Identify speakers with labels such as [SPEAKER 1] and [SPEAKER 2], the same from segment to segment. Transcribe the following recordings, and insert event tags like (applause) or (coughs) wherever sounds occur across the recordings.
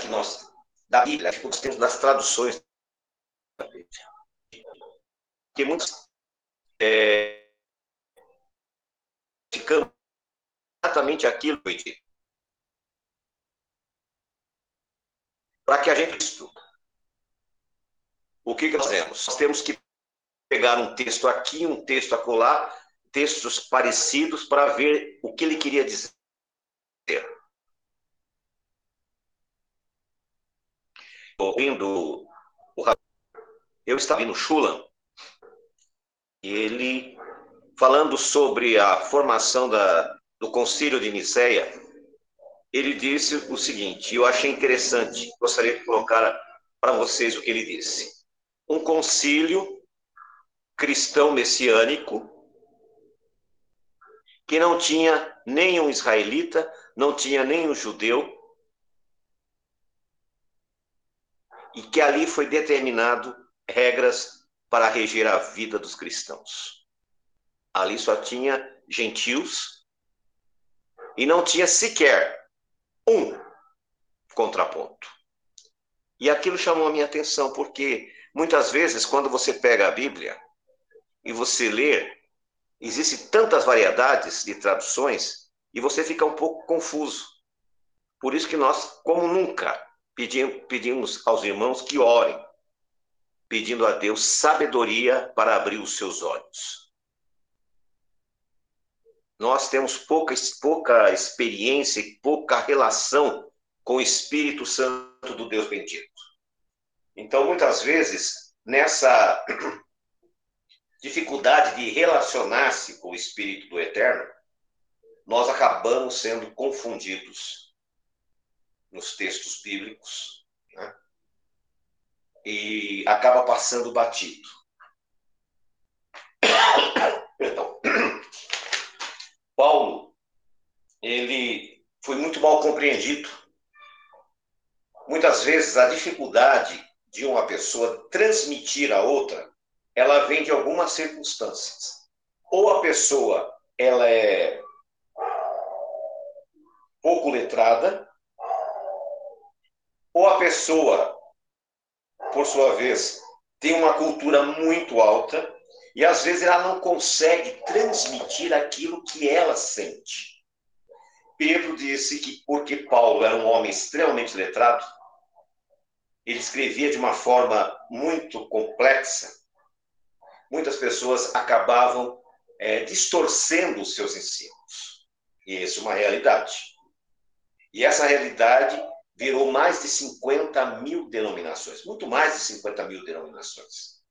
[SPEAKER 1] que nós, da Bíblia, que nós temos nas traduções da Bíblia. Que muitos é, ficamos exatamente aquilo que. Para que a gente. O que, que nós temos? Nós temos que pegar um texto aqui, um texto acolá, textos parecidos para ver o que ele queria dizer. Ouvindo o eu estava no Schulam, e ele falando sobre a formação da, do Concílio de Nicéia, ele disse o seguinte, eu achei interessante, gostaria de colocar para vocês o que ele disse. Um concílio cristão messiânico que não tinha nem um israelita, não tinha nem um judeu, e que ali foi determinado regras para reger a vida dos cristãos. Ali só tinha gentios e não tinha sequer um contraponto. E aquilo chamou a minha atenção, porque muitas vezes, quando você pega a Bíblia e você lê, existem tantas variedades de traduções e você fica um pouco confuso. Por isso que nós, como nunca, pedimos aos irmãos que orem, pedindo a Deus sabedoria para abrir os seus olhos. Nós temos pouca, pouca experiência e pouca relação com o Espírito Santo do Deus bendito. Então, muitas vezes, nessa (coughs) dificuldade de relacionar-se com o Espírito do Eterno, nós acabamos sendo confundidos nos textos bíblicos né? e acaba passando batido. (coughs) Perdão. (coughs) Paulo, ele foi muito mal compreendido. Muitas vezes a dificuldade de uma pessoa transmitir a outra ela vem de algumas circunstâncias. Ou a pessoa ela é pouco letrada, ou a pessoa, por sua vez, tem uma cultura muito alta e às vezes ela não consegue transmitir aquilo que ela sente. Pedro disse que porque Paulo era um homem extremamente letrado, ele escrevia de uma forma muito complexa, muitas pessoas acabavam é, distorcendo os seus ensinos. E isso é uma realidade. E essa realidade virou mais de 50 mil denominações, muito mais de 50 mil denominações,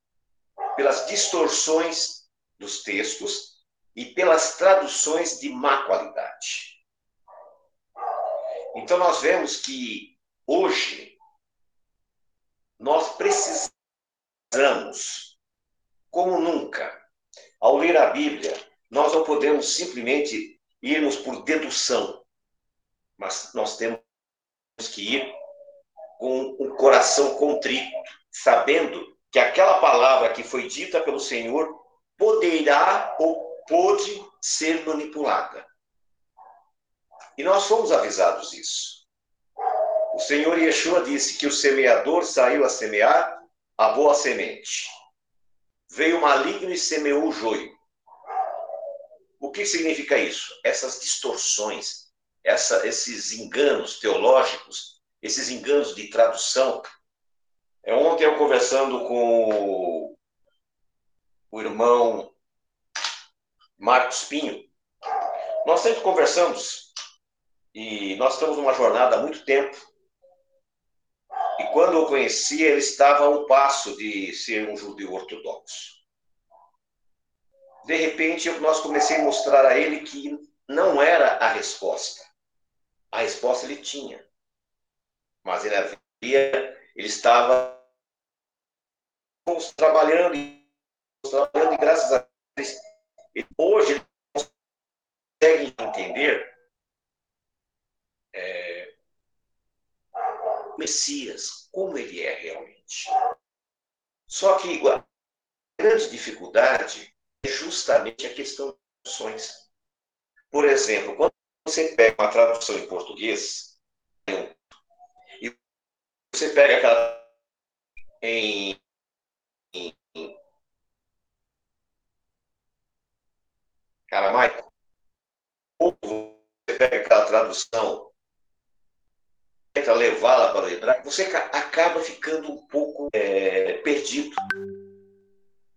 [SPEAKER 1] pelas distorções dos textos e pelas traduções de má qualidade. Então, nós vemos que hoje nós precisamos como nunca. Ao ler a Bíblia, nós não podemos simplesmente irmos por dedução, mas nós temos que ir com o coração contrito, sabendo que aquela palavra que foi dita pelo Senhor poderá ou pode ser manipulada. E nós fomos avisados disso. O Senhor Yeshua disse que o semeador saiu a semear a boa semente veio maligno e semeou o joio. O que significa isso? Essas distorções, essa, esses enganos teológicos, esses enganos de tradução. É, ontem eu conversando com o irmão Marcos Pinho, nós sempre conversamos e nós estamos numa jornada há muito tempo. E quando eu conheci, ele estava a um passo de ser um judeu ortodoxo. De repente, nós comecei a mostrar a ele que não era a resposta. A resposta ele tinha. Mas ele havia, ele estava trabalhando, trabalhando e graças a Deus, hoje ele consegue entender é, o Messias, como ele é realmente. Só que a grande dificuldade é justamente a questão das traduções. Por exemplo, quando você pega uma tradução em português, e você pega aquela em, em, em aramaico, ou você pega aquela tradução tenta levá-la para o hebraico, você acaba ficando um pouco é, perdido.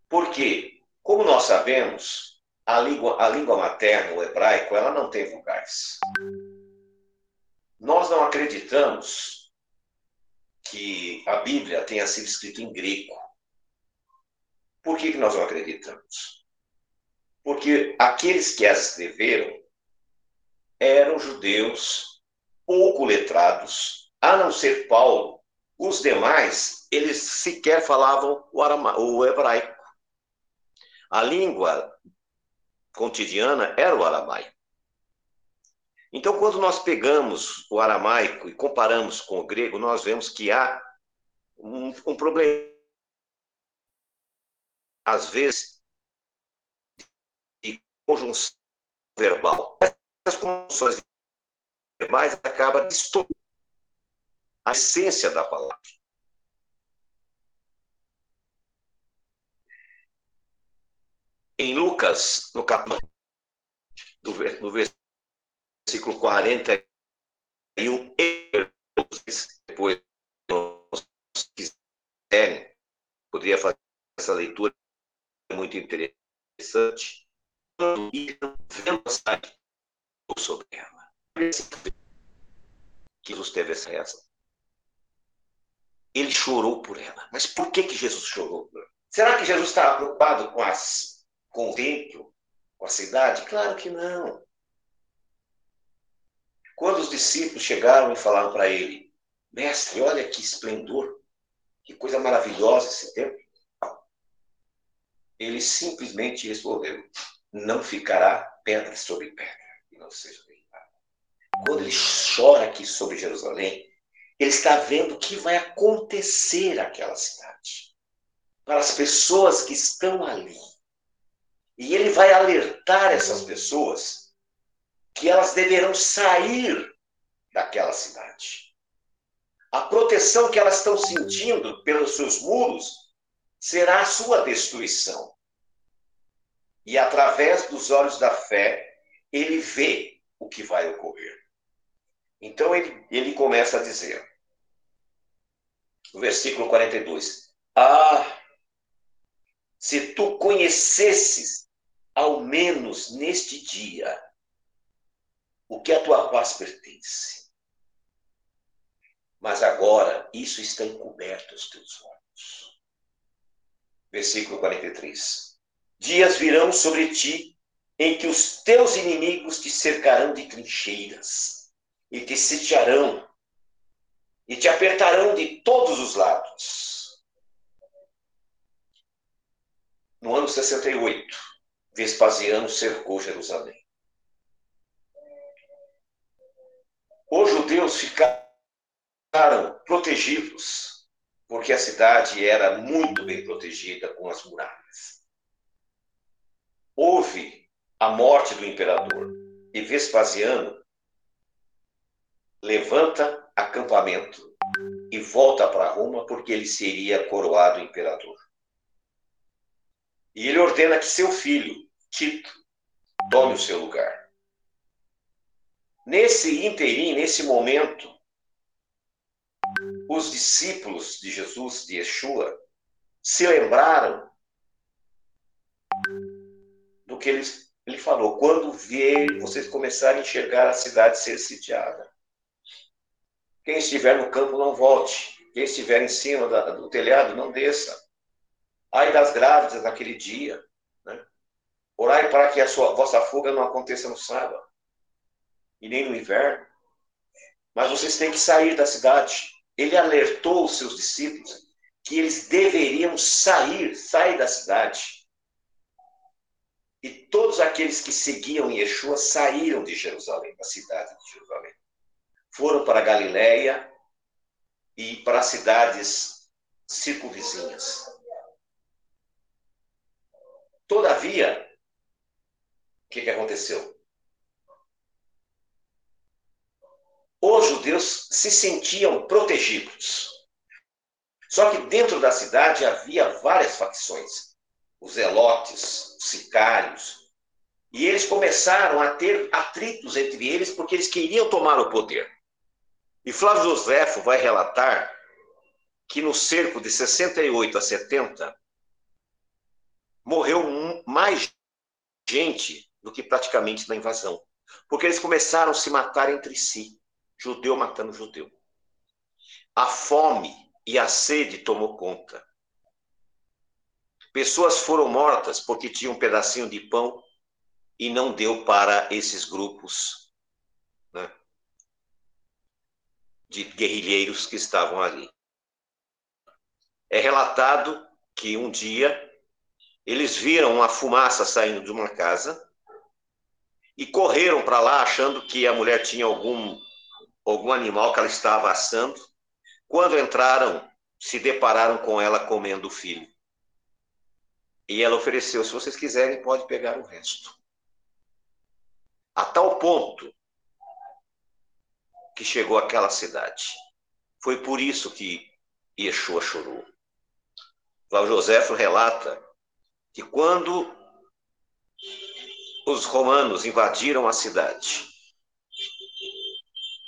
[SPEAKER 1] Por quê? Como nós sabemos, a língua, a língua materna, o hebraico, ela não tem vogais. Nós não acreditamos que a Bíblia tenha sido escrita em grego. Por que, que nós não acreditamos? Porque aqueles que as escreveram eram judeus pouco letrados, a não ser Paulo, os demais, eles sequer falavam o, arama, o hebraico. A língua cotidiana era o aramaico. Então, quando nós pegamos o aramaico e comparamos com o grego, nós vemos que há um, um problema. Às vezes, de conjunção verbal. Essas conjunções mas acaba distorcendo a essência da palavra. Em Lucas, no capítulo, no versículo 41, depois, se quiserem, poderia fazer essa leitura muito interessante, vendo sobre ela que Jesus teve essa reação. Ele chorou por ela. Mas por que, que Jesus chorou? Será que Jesus estava preocupado com, as, com o templo, com a cidade? Claro que não. Quando os discípulos chegaram e falaram para ele, mestre, olha que esplendor, que coisa maravilhosa esse templo. Ele simplesmente respondeu, não ficará pedra sobre pedra, e não seja quando ele chora aqui sobre Jerusalém, ele está vendo o que vai acontecer naquela cidade, para as pessoas que estão ali. E ele vai alertar essas pessoas que elas deverão sair daquela cidade. A proteção que elas estão sentindo pelos seus muros será a sua destruição. E através dos olhos da fé, ele vê o que vai ocorrer. Então ele, ele começa a dizer, no versículo 42, Ah, se tu conhecesses, ao menos neste dia, o que a tua paz pertence. Mas agora isso está encoberto aos teus olhos. Versículo 43. Dias virão sobre ti em que os teus inimigos te cercarão de trincheiras e te sitiarão e te apertarão de todos os lados. No ano 68, Vespasiano cercou Jerusalém. Os judeus ficaram protegidos, porque a cidade era muito bem protegida com as muralhas. Houve a morte do imperador e Vespasiano levanta acampamento e volta para Roma porque ele seria coroado imperador. E ele ordena que seu filho, Tito, tome o seu lugar. Nesse interim, nesse momento, os discípulos de Jesus, de Yeshua, se lembraram do que ele, ele falou. Quando vier, vocês começarem a enxergar a cidade ser sitiada, quem estiver no campo, não volte. Quem estiver em cima da, do telhado, não desça. Ai das grávidas naquele dia. Orai para que a sua, vossa fuga não aconteça no sábado e nem no inverno. Mas vocês têm que sair da cidade. Ele alertou os seus discípulos que eles deveriam sair, sair da cidade. E todos aqueles que seguiam Yeshua saíram de Jerusalém, da cidade de Jerusalém foram para Galiléia e para cidades circunvizinhas. Todavia, o que, que aconteceu? Os judeus se sentiam protegidos. Só que dentro da cidade havia várias facções. Os zelotes, os sicários. E eles começaram a ter atritos entre eles porque eles queriam tomar o poder. E Flávio Joséfo vai relatar que no cerco de 68 a 70 morreu mais gente do que praticamente na invasão. Porque eles começaram a se matar entre si, judeu matando judeu. A fome e a sede tomou conta. Pessoas foram mortas porque tinham um pedacinho de pão e não deu para esses grupos né, de guerrilheiros que estavam ali. É relatado que um dia eles viram uma fumaça saindo de uma casa e correram para lá achando que a mulher tinha algum, algum animal que ela estava assando. Quando entraram, se depararam com ela comendo o filho. E ela ofereceu: se vocês quiserem, pode pegar o resto. A tal ponto que chegou àquela cidade. Foi por isso que Yeshua chorou. Val Joséfo relata que quando os romanos invadiram a cidade,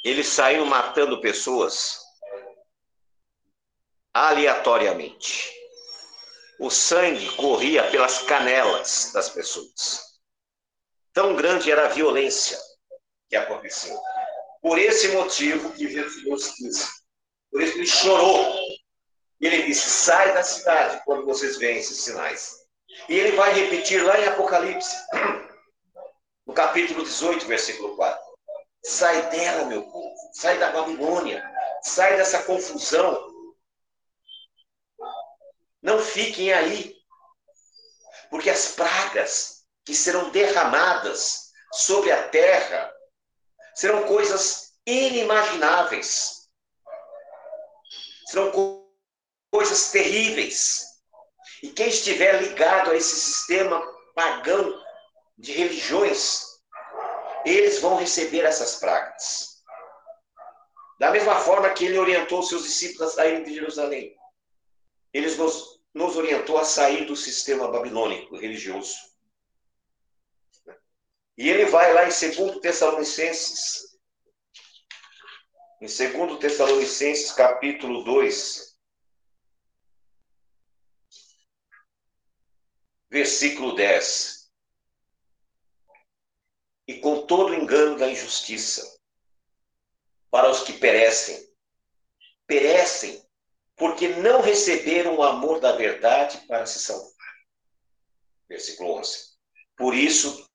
[SPEAKER 1] eles saíram matando pessoas aleatoriamente. O sangue corria pelas canelas das pessoas. Tão grande era a violência que aconteceu. Por esse motivo que Jesus quis. Por isso ele chorou. Ele disse: sai da cidade quando vocês veem esses sinais. E ele vai repetir lá em Apocalipse, (clears throat) capítulo 18, versículo 4. Sai dela, meu povo. Sai da Babilônia. Sai dessa confusão. Não fiquem aí. Porque as pragas que serão derramadas sobre a terra serão coisas inimagináveis. Serão coisas terríveis. E quem estiver ligado a esse sistema pagão de religiões, eles vão receber essas pragas. Da mesma forma que ele orientou seus discípulos a saírem de Jerusalém. Ele nos, nos orientou a sair do sistema babilônico religioso. E ele vai lá em 2 Tessalonicenses, em 2 Tessalonicenses, capítulo 2, versículo 10. E com todo o engano da injustiça, para os que perecem, perecem porque não receberam o amor da verdade para se salvar. Versículo 11. Por isso,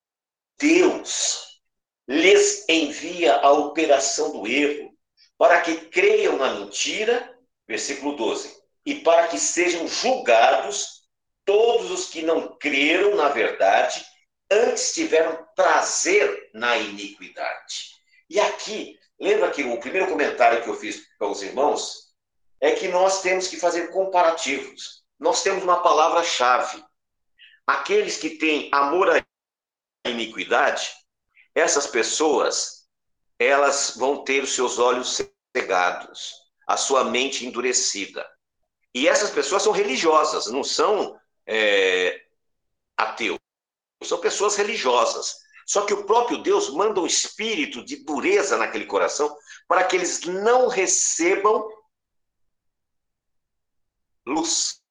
[SPEAKER 1] Deus lhes envia a operação do erro, para que creiam na mentira, versículo 12, e para que sejam julgados todos os que não creram na verdade, antes tiveram prazer na iniquidade. E aqui, lembra que o primeiro comentário que eu fiz para os irmãos é que nós temos que fazer comparativos. Nós temos uma palavra-chave. Aqueles que têm amor à iniquidade, essas pessoas, elas vão ter os seus olhos cegados, a sua mente endurecida. E essas pessoas são religiosas, não são é, ateu. São pessoas religiosas. Só que o próprio Deus manda um espírito de dureza naquele coração para que eles não recebam luz.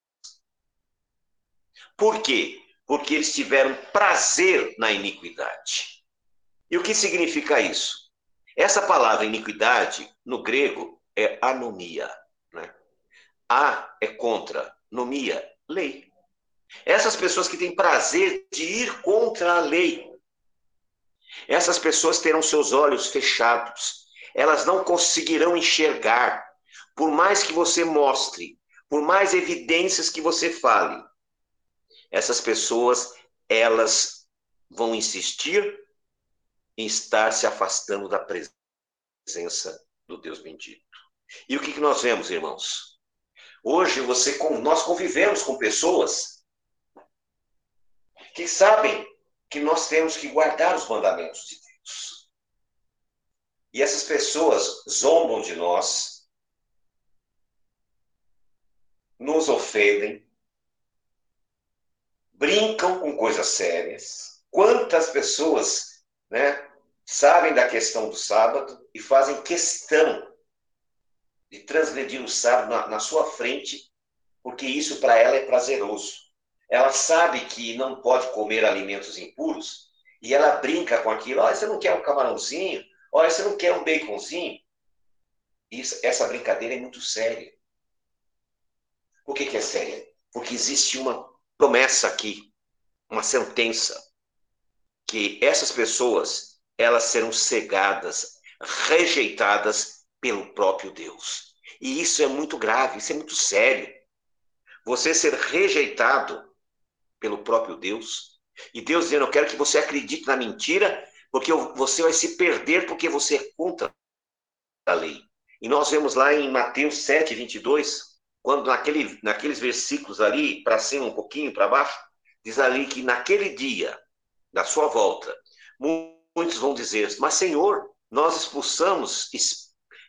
[SPEAKER 1] Por quê? Porque eles tiveram prazer na iniquidade. E o que significa isso? Essa palavra iniquidade, no grego, é anomia. Né? A é contra, nomia, lei. Essas pessoas que têm prazer de ir contra a lei. Essas pessoas terão seus olhos fechados. Elas não conseguirão enxergar. Por mais que você mostre, por mais evidências que você fale, essas pessoas, elas vão insistir em estar se afastando da presença do Deus bendito. E o que, que nós vemos, irmãos? Hoje você, nós convivemos com pessoas que sabem que nós temos que guardar os mandamentos de Deus. E essas pessoas zombam de nós, nos ofendem, brincam com coisas sérias. Quantas pessoas, né, sabem da questão do sábado e fazem questão de transgredir o sábado na, na sua frente, porque isso para ela é prazeroso. Ela sabe que não pode comer alimentos impuros e ela brinca com aquilo. Olha, você não quer um camarãozinho? Olha, você não quer um baconzinho? Isso, essa brincadeira é muito séria. Por que, que é séria? Porque existe uma promessa aqui, uma sentença, que essas pessoas elas serão cegadas, rejeitadas pelo próprio Deus. E isso é muito grave, isso é muito sério. Você ser rejeitado pelo próprio Deus, e Deus dizendo: Eu quero que você acredite na mentira, porque você vai se perder porque você é contra a lei. E nós vemos lá em Mateus 7, 22, quando naquele, naqueles versículos ali, para cima, um pouquinho para baixo, diz ali que naquele dia da sua volta, muitos vão dizer: Mas Senhor, nós expulsamos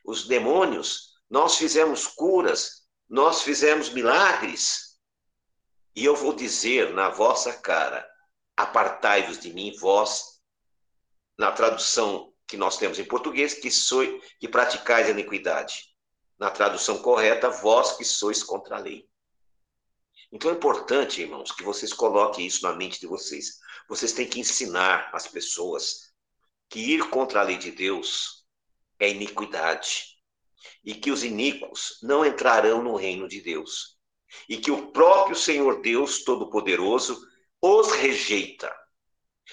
[SPEAKER 1] os demônios, nós fizemos curas, nós fizemos milagres. E eu vou dizer na vossa cara: Apartai-vos de mim, vós, na tradução que nós temos em português, que, sois, que praticais a iniquidade. Na tradução correta, vós que sois contra a lei. Então é importante, irmãos, que vocês coloquem isso na mente de vocês. Vocês têm que ensinar as pessoas que ir contra a lei de Deus é iniquidade. E que os iníquos não entrarão no reino de Deus. E que o próprio Senhor Deus Todo-Poderoso os rejeita.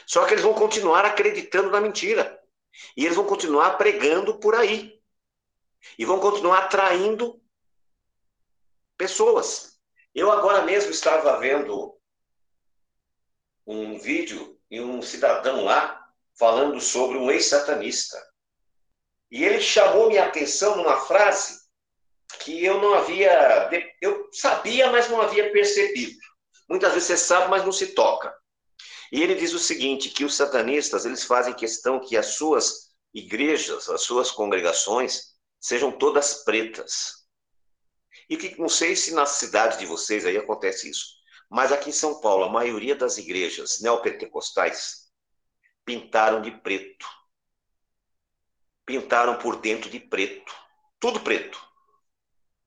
[SPEAKER 1] Só que eles vão continuar acreditando na mentira. E eles vão continuar pregando por aí. E vão continuar atraindo pessoas. Eu agora mesmo estava vendo um vídeo e um cidadão lá falando sobre um ex-satanista. E ele chamou minha atenção numa frase que eu não havia. Eu sabia, mas não havia percebido. Muitas vezes você sabe, mas não se toca. E ele diz o seguinte, que os satanistas, eles fazem questão que as suas igrejas, as suas congregações, sejam todas pretas. E que não sei se na cidade de vocês aí acontece isso, mas aqui em São Paulo, a maioria das igrejas neopentecostais pintaram de preto. Pintaram por dentro de preto. Tudo preto.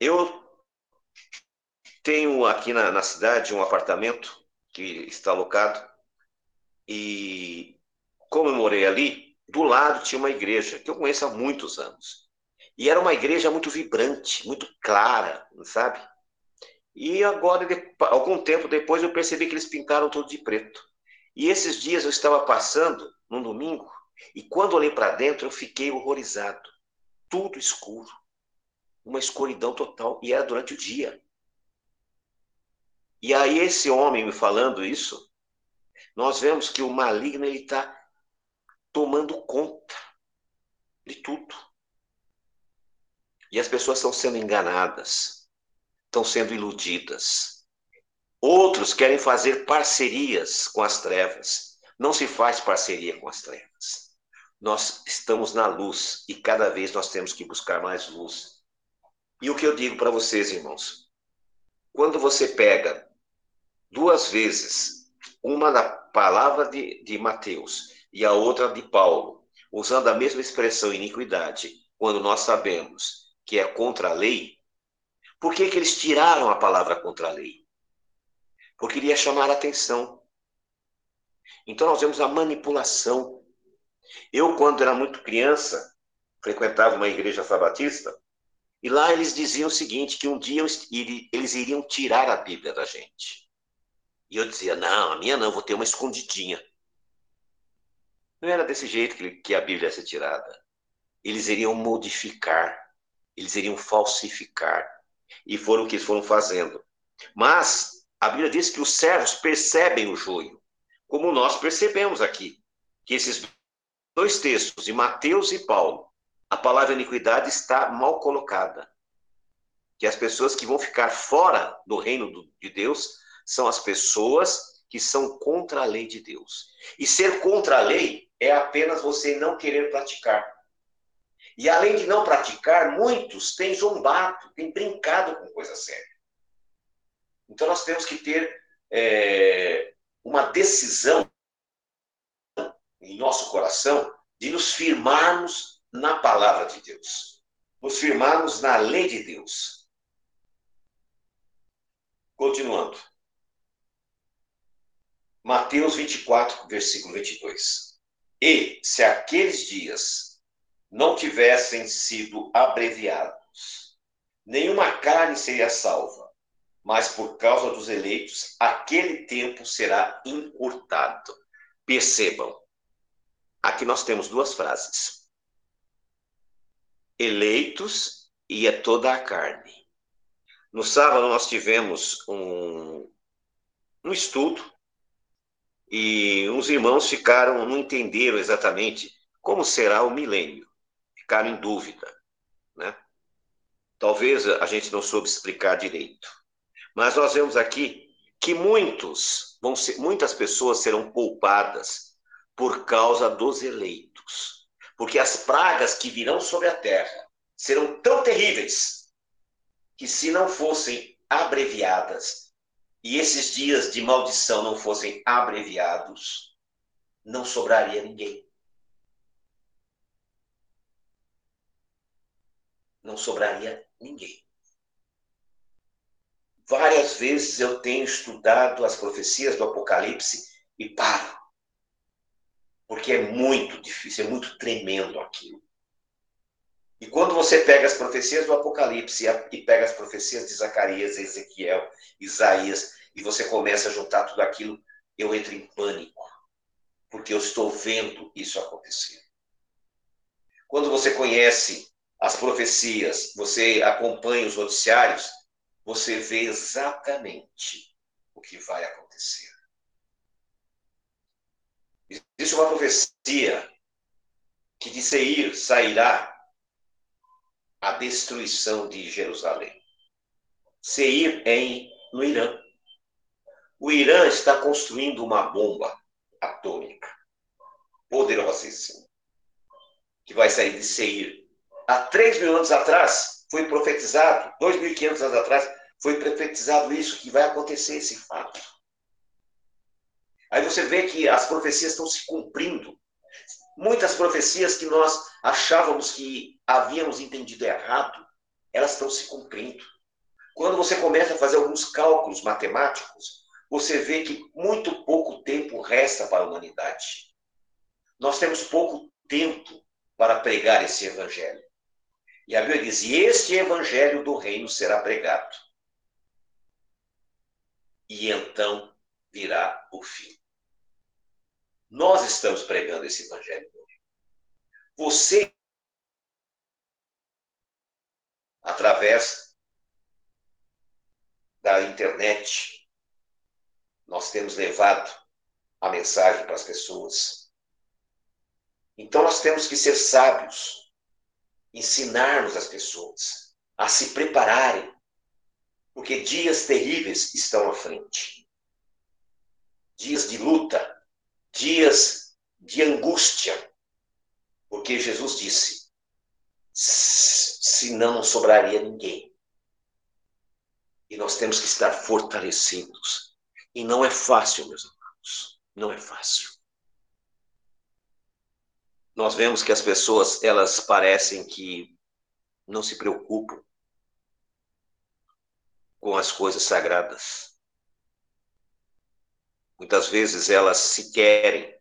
[SPEAKER 1] Eu tenho aqui na, na cidade um apartamento que está alocado e como eu morei ali, do lado tinha uma igreja que eu conheço há muitos anos. E era uma igreja muito vibrante, muito clara, sabe? E agora, algum tempo depois, eu percebi que eles pintaram tudo de preto. E esses dias eu estava passando, num domingo, e quando olhei para dentro, eu fiquei horrorizado. Tudo escuro. Uma escuridão total. E era durante o dia. E aí, esse homem me falando isso, nós vemos que o maligno ele está tomando conta de tudo. E as pessoas estão sendo enganadas, estão sendo iludidas. Outros querem fazer parcerias com as trevas. Não se faz parceria com as trevas. Nós estamos na luz e cada vez nós temos que buscar mais luz. E o que eu digo para vocês, irmãos? Quando você pega duas vezes uma da palavra de, de Mateus e a outra de Paulo, usando a mesma expressão iniquidade, quando nós sabemos que é contra a lei, por que, que eles tiraram a palavra contra a lei? Porque iria chamar a atenção. Então nós vemos a manipulação. Eu, quando era muito criança, frequentava uma igreja sabatista, e lá eles diziam o seguinte, que um dia eles iriam tirar a Bíblia da gente. E eu dizia, não, a minha não, vou ter uma escondidinha. Não era desse jeito que, a Bíblia ia ser tirada. Eles iriam modificar, eles iriam falsificar. E foram o que eles foram fazendo. Mas a Bíblia diz que os servos percebem o joio, como nós percebemos aqui. Que esses dois textos, de Mateus e Paulo, a palavra iniquidade está mal colocada. Que as pessoas que vão ficar fora do reino de Deus são as pessoas que são contra a lei de Deus. E ser contra a lei é apenas você não querer praticar. E além de não praticar, muitos têm zombado, têm brincado com coisa séria. Então nós temos que ter é, uma decisão em nosso coração de nos firmarmos na palavra de Deus, nos firmarmos na lei de Deus. Continuando. Mateus 24, versículo 22. E se aqueles dias não tivessem sido abreviados, nenhuma carne seria salva, mas por causa dos eleitos, aquele tempo será encurtado. Percebam, aqui nós temos duas frases: eleitos e é toda a carne. No sábado nós tivemos um, um estudo e uns irmãos ficaram, não entenderam exatamente como será o milênio, ficaram em dúvida, né? Talvez a gente não soube explicar direito, mas nós vemos aqui que muitos vão ser, muitas pessoas serão poupadas por causa dos eleitos, porque as pragas que virão sobre a terra serão tão terríveis que se não fossem abreviadas e esses dias de maldição não fossem abreviados, não sobraria ninguém. Não sobraria ninguém. Várias vezes eu tenho estudado as profecias do Apocalipse e paro. Porque é muito difícil, é muito tremendo aquilo. E quando você pega as profecias do Apocalipse e pega as profecias de Zacarias, Ezequiel, Isaías, e você começa a juntar tudo aquilo, eu entro em pânico, porque eu estou vendo isso acontecer. Quando você conhece as profecias, você acompanha os noticiários, você vê exatamente o que vai acontecer. Existe uma profecia que de Seir sairá a destruição de Jerusalém. Seir é em, no Irã. O Irã está construindo uma bomba atômica poderosíssima que vai sair de Seir. Há 3 mil anos atrás foi profetizado, 2.500 anos atrás foi profetizado isso, que vai acontecer esse fato. Aí você vê que as profecias estão se cumprindo. Muitas profecias que nós achávamos que havíamos entendido errado, elas estão se cumprindo. Quando você começa a fazer alguns cálculos matemáticos, você vê que muito pouco tempo resta para a humanidade. Nós temos pouco tempo para pregar esse evangelho. E a Bíblia diz: e este evangelho do reino será pregado. E então virá o fim. Nós estamos pregando esse evangelho Você, através da internet, nós temos levado a mensagem para as pessoas. Então nós temos que ser sábios, ensinarmos as pessoas a se prepararem, porque dias terríveis estão à frente. Dias de luta, dias de angústia, porque Jesus disse: senão não sobraria ninguém. E nós temos que estar fortalecidos. E não é fácil, meus irmãos, não é fácil. Nós vemos que as pessoas, elas parecem que não se preocupam com as coisas sagradas. Muitas vezes elas se querem,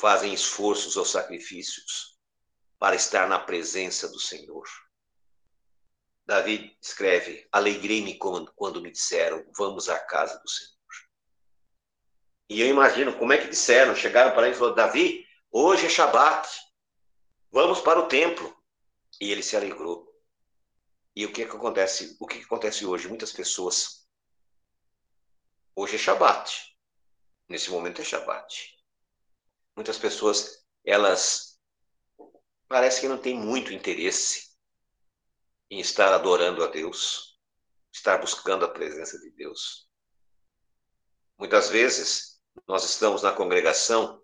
[SPEAKER 1] fazem esforços ou sacrifícios para estar na presença do Senhor. Davi escreve: Alegrei-me quando me disseram, vamos à casa do Senhor. E eu imagino como é que disseram, chegaram para ele e falaram: Davi, hoje é Shabat, vamos para o templo. E ele se alegrou. E o que, que acontece? O que, que acontece hoje? Muitas pessoas Hoje é Shabat. Nesse momento é Shabat. Muitas pessoas, elas parece que não têm muito interesse em estar adorando a Deus, estar buscando a presença de Deus. Muitas vezes nós estamos na congregação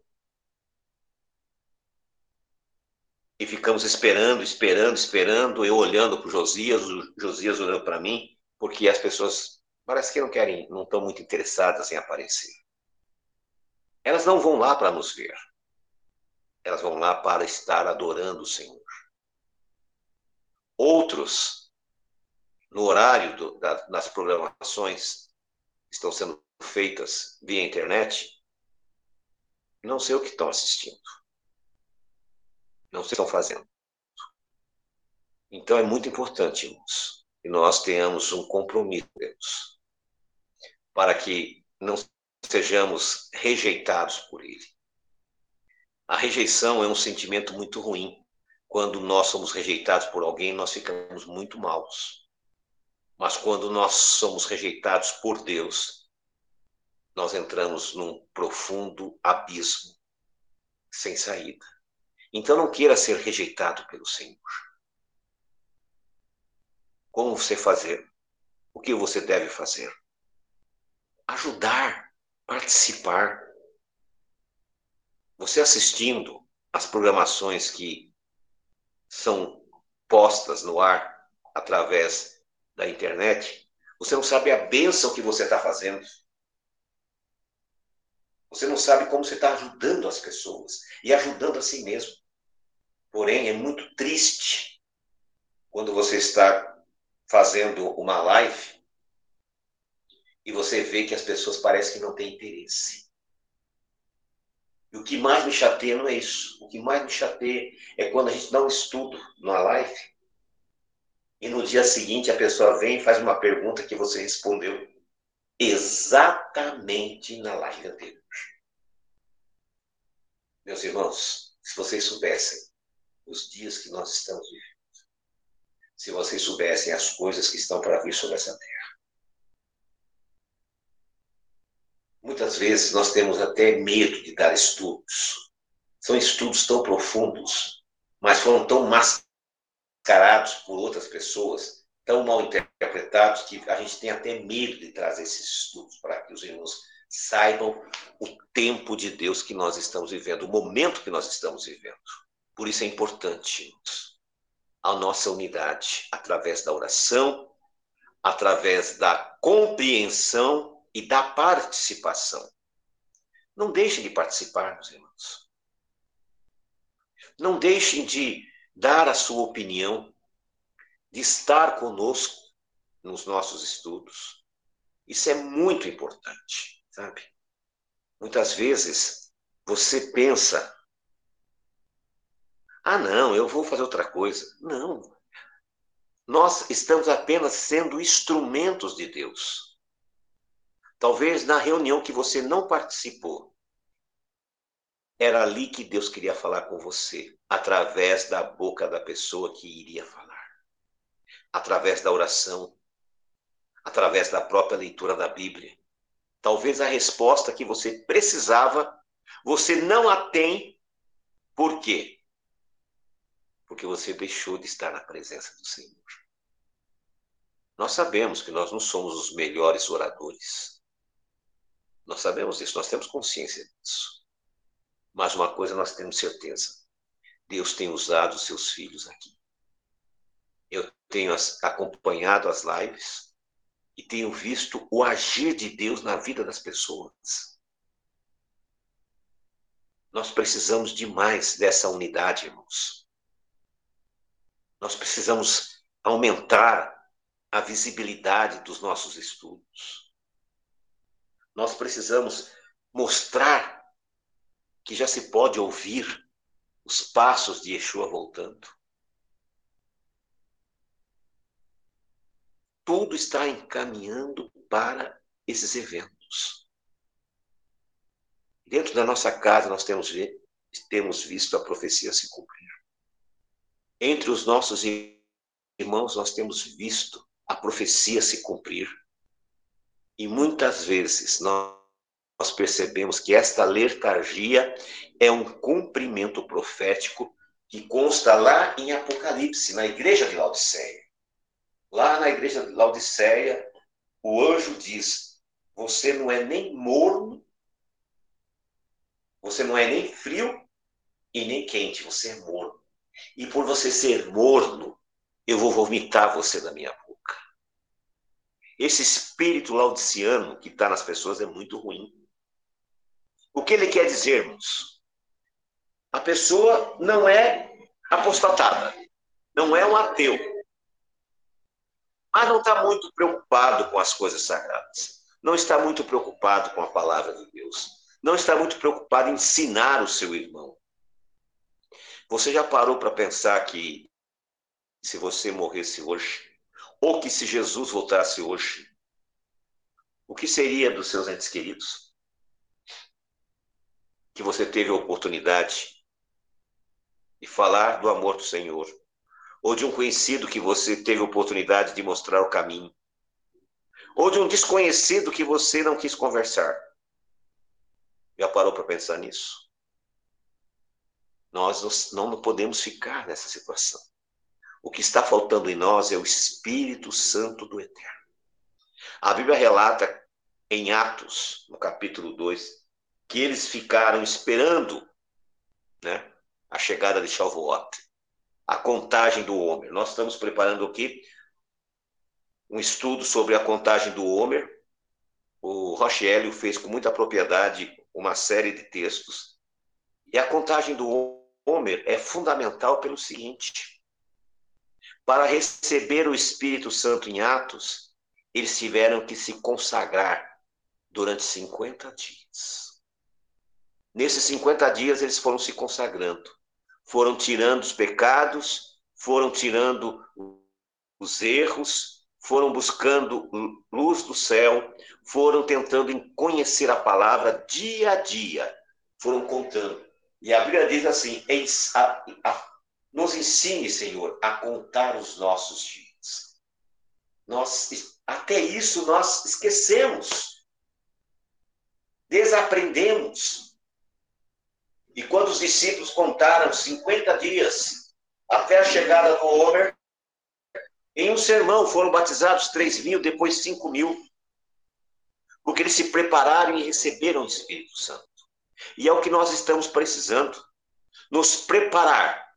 [SPEAKER 1] e ficamos esperando, esperando, esperando, eu olhando para o Josias, o Josias olhando para mim, porque as pessoas parece que não querem, não estão muito interessadas em aparecer. Elas não vão lá para nos ver. Elas vão lá para estar adorando o Senhor. Outros, no horário do, da, das programações que estão sendo feitas via internet, não sei o que estão assistindo. Não sei o que estão fazendo. Então é muito importante, irmãos, que nós tenhamos um compromisso com Deus, para que não sejamos rejeitados por Ele. A rejeição é um sentimento muito ruim. Quando nós somos rejeitados por alguém, nós ficamos muito maus. Mas quando nós somos rejeitados por Deus, nós entramos num profundo abismo sem saída. Então não queira ser rejeitado pelo Senhor. Como você fazer? O que você deve fazer? Ajudar, participar. Você assistindo às programações que são postas no ar através da internet, você não sabe a bênção que você está fazendo. Você não sabe como você está ajudando as pessoas e ajudando a si mesmo. Porém, é muito triste quando você está fazendo uma live e você vê que as pessoas parecem que não têm interesse. E o que mais me chateia não é isso. O que mais me chateia é quando a gente dá um estudo numa live e no dia seguinte a pessoa vem e faz uma pergunta que você respondeu exatamente na live anterior. Meus irmãos, se vocês soubessem os dias que nós estamos vivendo, se vocês soubessem as coisas que estão para vir sobre essa terra. Muitas vezes nós temos até medo de dar estudos. São estudos tão profundos, mas foram tão mascarados por outras pessoas, tão mal interpretados, que a gente tem até medo de trazer esses estudos para que os irmãos saibam o tempo de Deus que nós estamos vivendo, o momento que nós estamos vivendo. Por isso é importante, a nossa unidade através da oração, através da compreensão e da participação. Não deixem de participar, meus irmãos. Não deixem de dar a sua opinião, de estar conosco nos nossos estudos. Isso é muito importante, sabe? Muitas vezes você pensa ah, não, eu vou fazer outra coisa. Não. Nós estamos apenas sendo instrumentos de Deus. Talvez na reunião que você não participou, era ali que Deus queria falar com você, através da boca da pessoa que iria falar, através da oração, através da própria leitura da Bíblia. Talvez a resposta que você precisava, você não a tem. Por quê? porque você deixou de estar na presença do Senhor. Nós sabemos que nós não somos os melhores oradores. Nós sabemos isso, nós temos consciência disso. Mas uma coisa nós temos certeza: Deus tem usado os seus filhos aqui. Eu tenho acompanhado as lives e tenho visto o agir de Deus na vida das pessoas. Nós precisamos demais dessa unidade, irmãos. Nós precisamos aumentar a visibilidade dos nossos estudos. Nós precisamos mostrar que já se pode ouvir os passos de Yeshua voltando. Tudo está encaminhando para esses eventos. Dentro da nossa casa, nós temos, temos visto a profecia se cumprir. Entre os nossos irmãos, nós temos visto a profecia se cumprir. E muitas vezes nós, percebemos que esta letargia é um cumprimento profético que consta lá em Apocalipse, na igreja de Laodiceia. Lá na igreja de Laodiceia, o anjo diz: Você não é nem morno, você não é nem frio e nem quente, você é morno. E por você ser morno, eu vou vomitar você da minha boca. Esse espírito laudiciano que está nas pessoas é muito ruim. O que ele quer dizer-nos? A pessoa não é apostatada, não é um ateu, mas não está muito preocupado com as coisas sagradas, não está muito preocupado com a palavra de Deus, não está muito preocupado em ensinar o seu irmão. Você já parou para pensar que se você morresse hoje, ou que se Jesus voltasse hoje, o que seria dos seus entes queridos? Que você teve a oportunidade de falar do amor do Senhor, ou de um conhecido que você teve a oportunidade de mostrar o caminho, ou de um desconhecido que você não quis conversar. Já parou para pensar nisso? Nós não podemos ficar nessa situação. O que está faltando em nós é o Espírito Santo do Eterno. A Bíblia relata em Atos, no capítulo 2, que eles ficaram esperando né, a chegada de Shavuot, a contagem do Homer. Nós estamos preparando aqui um estudo sobre a contagem do Homer. O Rochelio fez com muita propriedade uma série de textos. E a contagem do Homer é fundamental pelo seguinte: para receber o Espírito Santo em Atos, eles tiveram que se consagrar durante 50 dias. Nesses 50 dias, eles foram se consagrando, foram tirando os pecados, foram tirando os erros, foram buscando luz do céu, foram tentando conhecer a palavra dia a dia, foram contando. E a Bíblia diz assim: a, a, nos ensine, Senhor, a contar os nossos dias. Nós, até isso nós esquecemos, desaprendemos. E quando os discípulos contaram 50 dias até a chegada do Homer, em um sermão foram batizados 3 mil, depois 5 mil, porque eles se prepararam e receberam o Espírito Santo. E é o que nós estamos precisando, nos preparar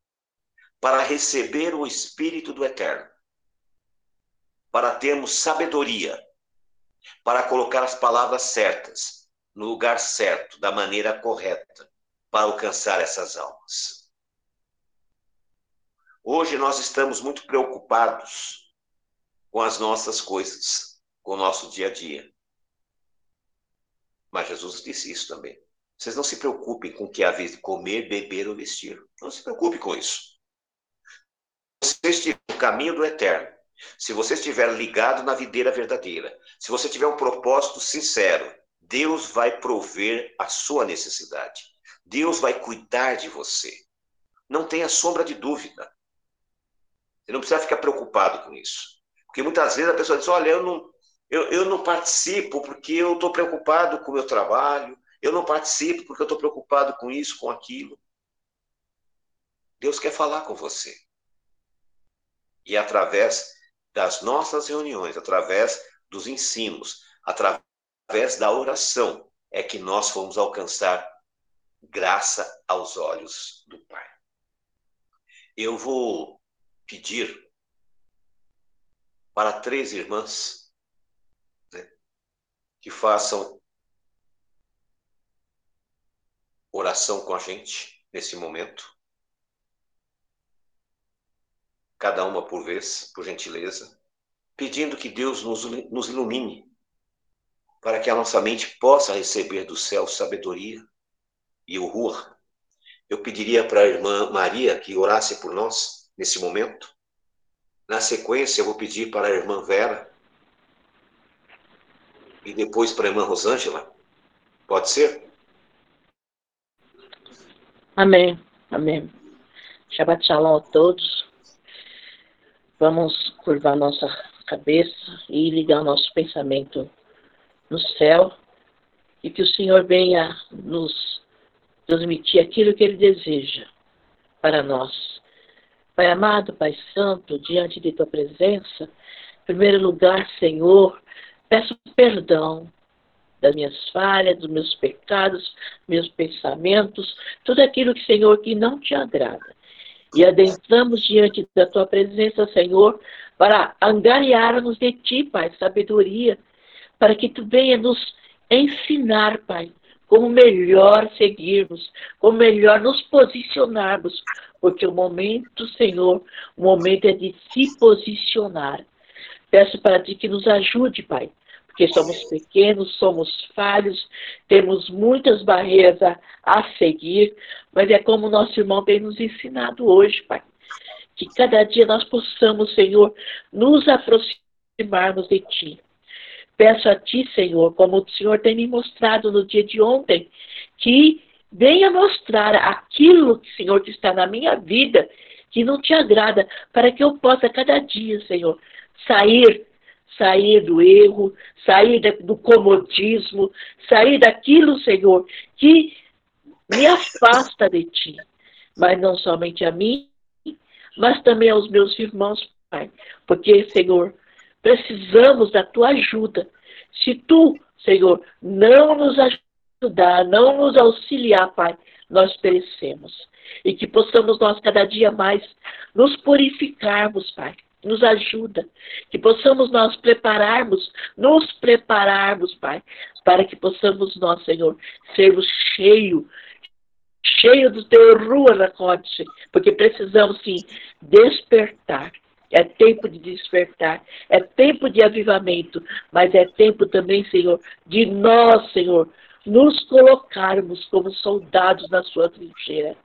[SPEAKER 1] para receber o Espírito do Eterno, para termos sabedoria, para colocar as palavras certas, no lugar certo, da maneira correta, para alcançar essas almas. Hoje nós estamos muito preocupados com as nossas coisas, com o nosso dia a dia. Mas Jesus disse isso também. Vocês não se preocupem com o que há de comer, beber ou vestir. Não se preocupe com isso você estiver no caminho do eterno, se você estiver ligado na videira verdadeira, se você tiver um propósito sincero, Deus vai prover a sua necessidade. Deus vai cuidar de você. Não tenha sombra de dúvida. Você não precisa ficar preocupado com isso. Porque muitas vezes a pessoa diz: Olha, eu não, eu, eu não participo porque eu estou preocupado com o meu trabalho, eu não participo porque eu estou preocupado com isso, com aquilo. Deus quer falar com você. E através das nossas reuniões, através dos ensinos, através da oração, é que nós fomos alcançar graça aos olhos do Pai. Eu vou pedir para três irmãs né, que façam oração com a gente nesse momento. Cada uma por vez, por gentileza, pedindo que Deus nos, ilumine, para que a nossa mente possa receber do céu sabedoria e rua. Eu pediria para a irmã Maria que orasse por nós nesse momento. Na sequência, eu vou pedir para a irmã Vera e depois para a irmã Rosângela. Pode ser?
[SPEAKER 2] Amém. Amém. Shabbat shalom a todos. Vamos curvar nossa cabeça e ligar nosso pensamento no céu e que o Senhor venha nos transmitir aquilo que Ele deseja para nós. Pai amado, Pai Santo, diante de Tua presença, em primeiro lugar, Senhor, peço perdão das minhas falhas, dos meus pecados, meus pensamentos, tudo aquilo que, Senhor, que não te agrada. E adentramos diante da tua presença, Senhor, para angariarmos de Ti, Pai, sabedoria, para que Tu venha nos ensinar, Pai, como melhor seguirmos, como melhor nos posicionarmos, porque o momento, Senhor, o momento é de se posicionar. Peço para Ti que nos ajude, Pai, porque somos pequenos, somos falhos, temos muitas barreiras a, a seguir, mas é como nosso irmão tem nos ensinado hoje, Pai. Que cada dia nós possamos, Senhor, nos aproximarmos de Ti. Peço a Ti, Senhor, como o Senhor tem me mostrado no dia de ontem, que venha mostrar aquilo, Senhor, que está na minha vida, que não te agrada, para que eu possa cada dia, Senhor, sair sair do erro, sair do comodismo, sair daquilo, Senhor, que me afasta de ti. Mas não somente a mim, mas também aos meus irmãos, Pai. Porque, Senhor, precisamos da tua ajuda. Se tu, Senhor, não nos ajudar, não nos auxiliar, Pai, nós perecemos. E que possamos nós cada dia mais nos purificarmos, Pai nos ajuda, que possamos nós prepararmos, nos prepararmos, Pai, para que possamos nós, Senhor, sermos cheios, cheio do teu rua na códice, porque precisamos sim despertar. É tempo de despertar, é tempo de avivamento, mas é tempo também, Senhor, de nós, Senhor, nos colocarmos como soldados na sua trincheira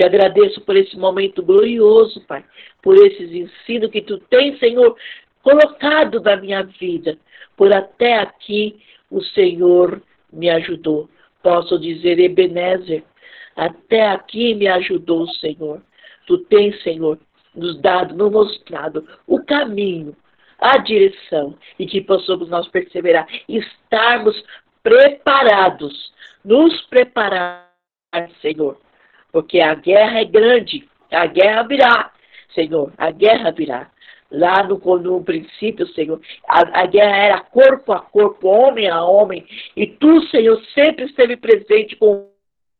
[SPEAKER 2] te agradeço por esse momento glorioso, Pai, por esses ensinos que tu tens, Senhor, colocado na minha vida. Por até aqui o Senhor me ajudou. Posso dizer, Ebenezer, até aqui me ajudou o Senhor. Tu tens, Senhor, nos dado, nos mostrado o caminho, a direção, e que possamos nós perseverar, estarmos preparados, nos preparar, Senhor, porque a guerra é grande, a guerra virá, Senhor, a guerra virá. Lá no, no princípio, Senhor, a, a guerra era corpo a corpo, homem a homem, e tu, Senhor, sempre esteve presente com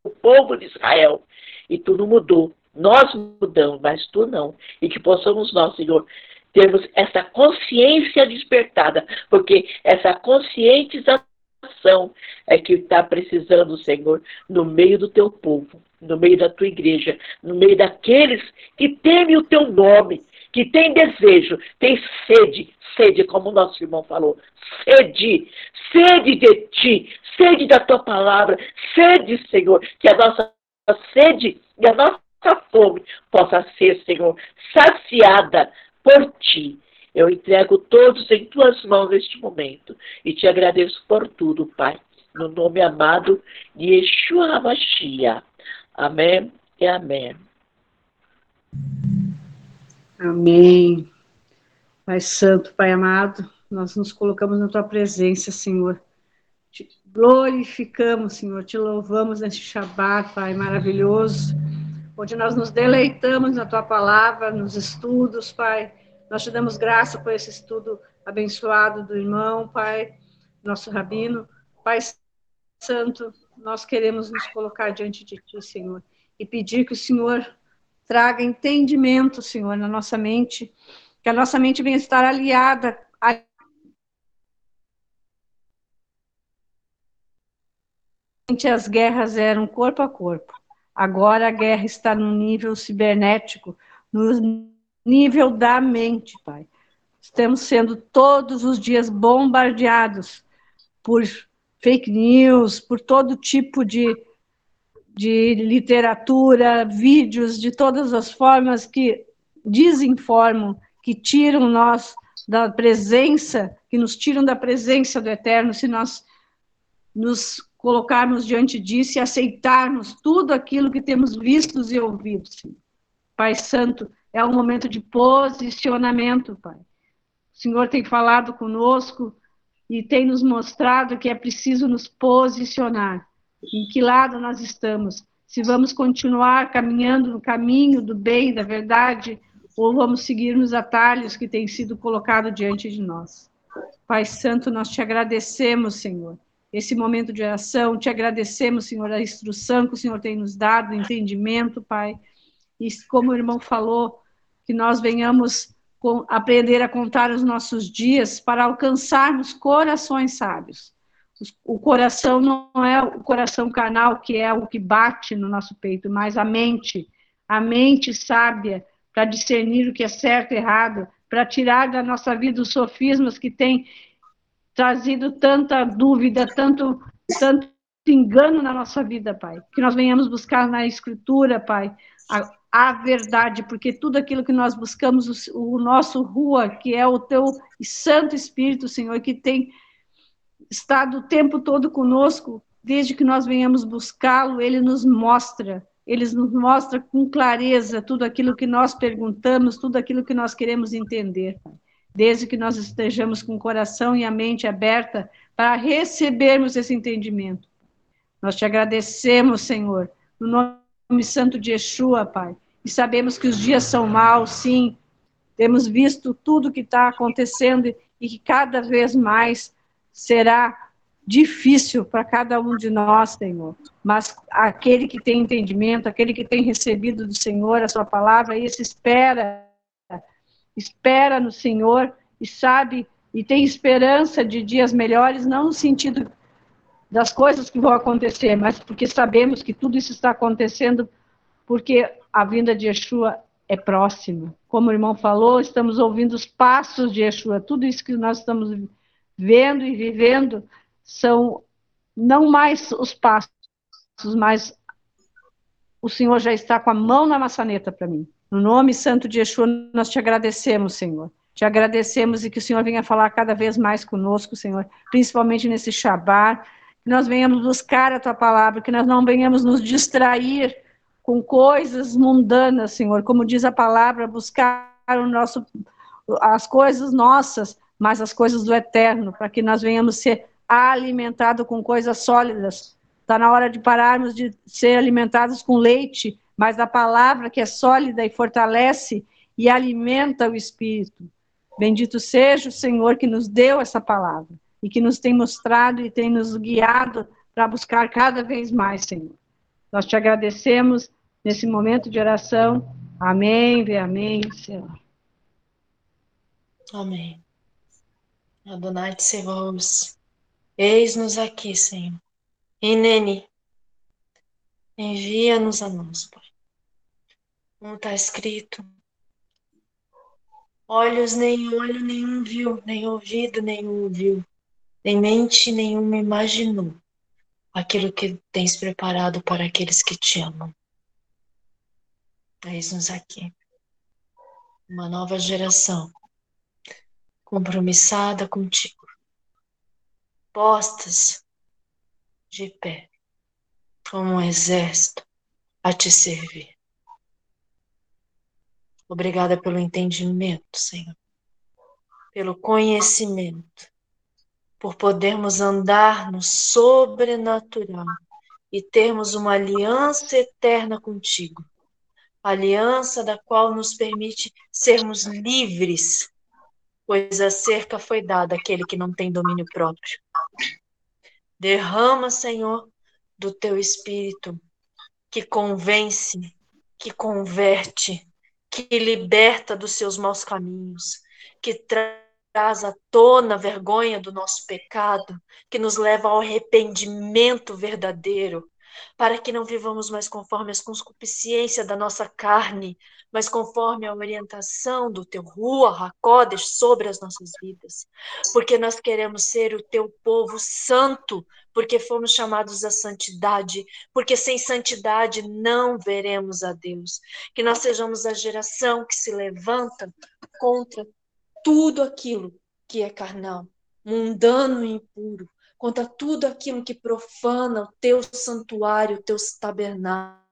[SPEAKER 2] o povo de Israel, e tu não mudou. Nós mudamos, mas tu não. E que possamos nós, Senhor, termos essa consciência despertada, porque essa conscientização é que está precisando, Senhor, no meio do teu povo, no meio da tua igreja, no meio daqueles que temem o teu nome, que tem desejo, tem sede, sede, como o nosso irmão falou, sede, sede de ti, sede da tua palavra, sede, Senhor, que a nossa sede e a nossa fome possa ser, Senhor, saciada por ti eu entrego todos em tuas mãos neste momento e te agradeço por tudo, Pai. No nome amado de Yeshua HaMashiach. Amém e amém.
[SPEAKER 3] Amém. Pai Santo, Pai amado, nós nos colocamos na tua presença, Senhor. Te glorificamos, Senhor, te louvamos neste Shabat, Pai maravilhoso, onde nós nos deleitamos na tua palavra, nos estudos, Pai nós te damos graça por esse estudo abençoado do irmão, Pai, nosso rabino. Pai Santo, nós queremos nos colocar diante de Ti, Senhor, e pedir que o Senhor traga entendimento, Senhor, na nossa mente, que a nossa mente venha estar aliada a as guerras eram corpo a corpo. Agora a guerra está no nível cibernético, no nível da mente, Pai. Estamos sendo todos os dias bombardeados por fake news, por todo tipo de, de literatura, vídeos de todas as formas que desinformam, que tiram nós da presença, que nos tiram da presença do Eterno, se nós nos colocarmos diante disso e aceitarmos tudo aquilo que temos visto e ouvido. Pai Santo, é um momento de posicionamento, Pai. O Senhor tem falado conosco e tem nos mostrado que é preciso nos posicionar. Em que lado nós estamos? Se vamos continuar caminhando no caminho do bem, da verdade, ou vamos seguir nos atalhos que têm sido colocados diante de nós. Pai Santo, nós te agradecemos, Senhor, esse momento de oração, te agradecemos, Senhor, a instrução que o Senhor tem nos dado, o entendimento, Pai. E como o irmão falou, que nós venhamos aprender a contar os nossos dias para alcançarmos corações sábios. O coração não é o coração carnal, que é o que bate no nosso peito, mas a mente, a mente sábia, para discernir o que é certo e errado, para tirar da nossa vida os sofismas que têm trazido tanta dúvida, tanto, tanto engano na nossa vida, Pai. Que nós venhamos buscar na Escritura, Pai, a, a verdade, porque tudo aquilo que nós buscamos, o, o nosso rua, que é o teu Santo Espírito, Senhor, que tem estado o tempo todo conosco, desde que nós venhamos buscá-lo, ele nos mostra, ele nos mostra com clareza tudo aquilo que nós perguntamos, tudo aquilo que nós queremos entender, desde que nós estejamos com o coração e a mente aberta para recebermos esse entendimento. Nós te agradecemos, Senhor, no nome santo de Yeshua, Pai, e sabemos que os dias são maus, sim, temos visto tudo que está acontecendo e que cada vez mais será difícil para cada um de nós, Senhor. Mas aquele que tem entendimento, aquele que tem recebido do Senhor a sua palavra, esse espera, espera no Senhor e sabe e tem esperança de dias melhores, não no sentido das coisas que vão acontecer, mas porque sabemos que tudo isso está acontecendo porque a vinda de Yeshua é próxima. Como o irmão falou, estamos ouvindo os passos de Yeshua, tudo isso que nós estamos vendo e vivendo são não mais os passos, mas o Senhor já está com a mão na maçaneta para mim. No nome santo de Yeshua, nós te agradecemos, Senhor. Te agradecemos e que o Senhor venha falar cada vez mais conosco, Senhor, principalmente nesse Shabat, que nós venhamos buscar a tua palavra, que nós não venhamos nos distrair com coisas mundanas, Senhor, como diz a palavra, buscar o nosso as coisas nossas, mas as coisas do eterno, para que nós venhamos ser alimentados com coisas sólidas. Está na hora de pararmos de ser alimentados com leite, mas a palavra que é sólida e fortalece e alimenta o espírito. Bendito seja o Senhor que nos deu essa palavra e que nos tem mostrado e tem nos guiado para buscar cada vez mais, Senhor. Nós te agradecemos nesse momento de oração. Amém, amém, Senhor.
[SPEAKER 4] Amém. Adonai Tsevaos, eis-nos aqui, Senhor. Inene, envia-nos a nós, Pai. Como está escrito, olhos nem olho nenhum viu, nem ouvido nenhum ouviu, nem mente nenhuma imaginou aquilo que tens preparado para aqueles que te amam. Eis-nos aqui. Uma nova geração compromissada contigo, postas de pé, como um exército a te servir. Obrigada pelo entendimento, Senhor, pelo conhecimento, por podermos andar no sobrenatural e termos uma aliança eterna contigo. Aliança da qual nos permite sermos livres pois a cerca foi dada àquele que não tem domínio próprio. Derrama, Senhor, do teu espírito, que convence, que converte, que liberta dos seus maus caminhos, que traz à tona a vergonha do nosso pecado, que nos leva ao arrependimento verdadeiro, para que não vivamos mais conforme as concupiscências da nossa carne, mas conforme a orientação do teu Rua Hakodesh sobre as nossas vidas. Porque nós queremos ser o teu povo santo, porque fomos chamados à santidade, porque sem santidade não veremos a Deus. Que nós sejamos a geração que se levanta contra tudo aquilo que é carnal, mundano e impuro, contra tudo aquilo que profana o teu santuário, o teu tabernáculo,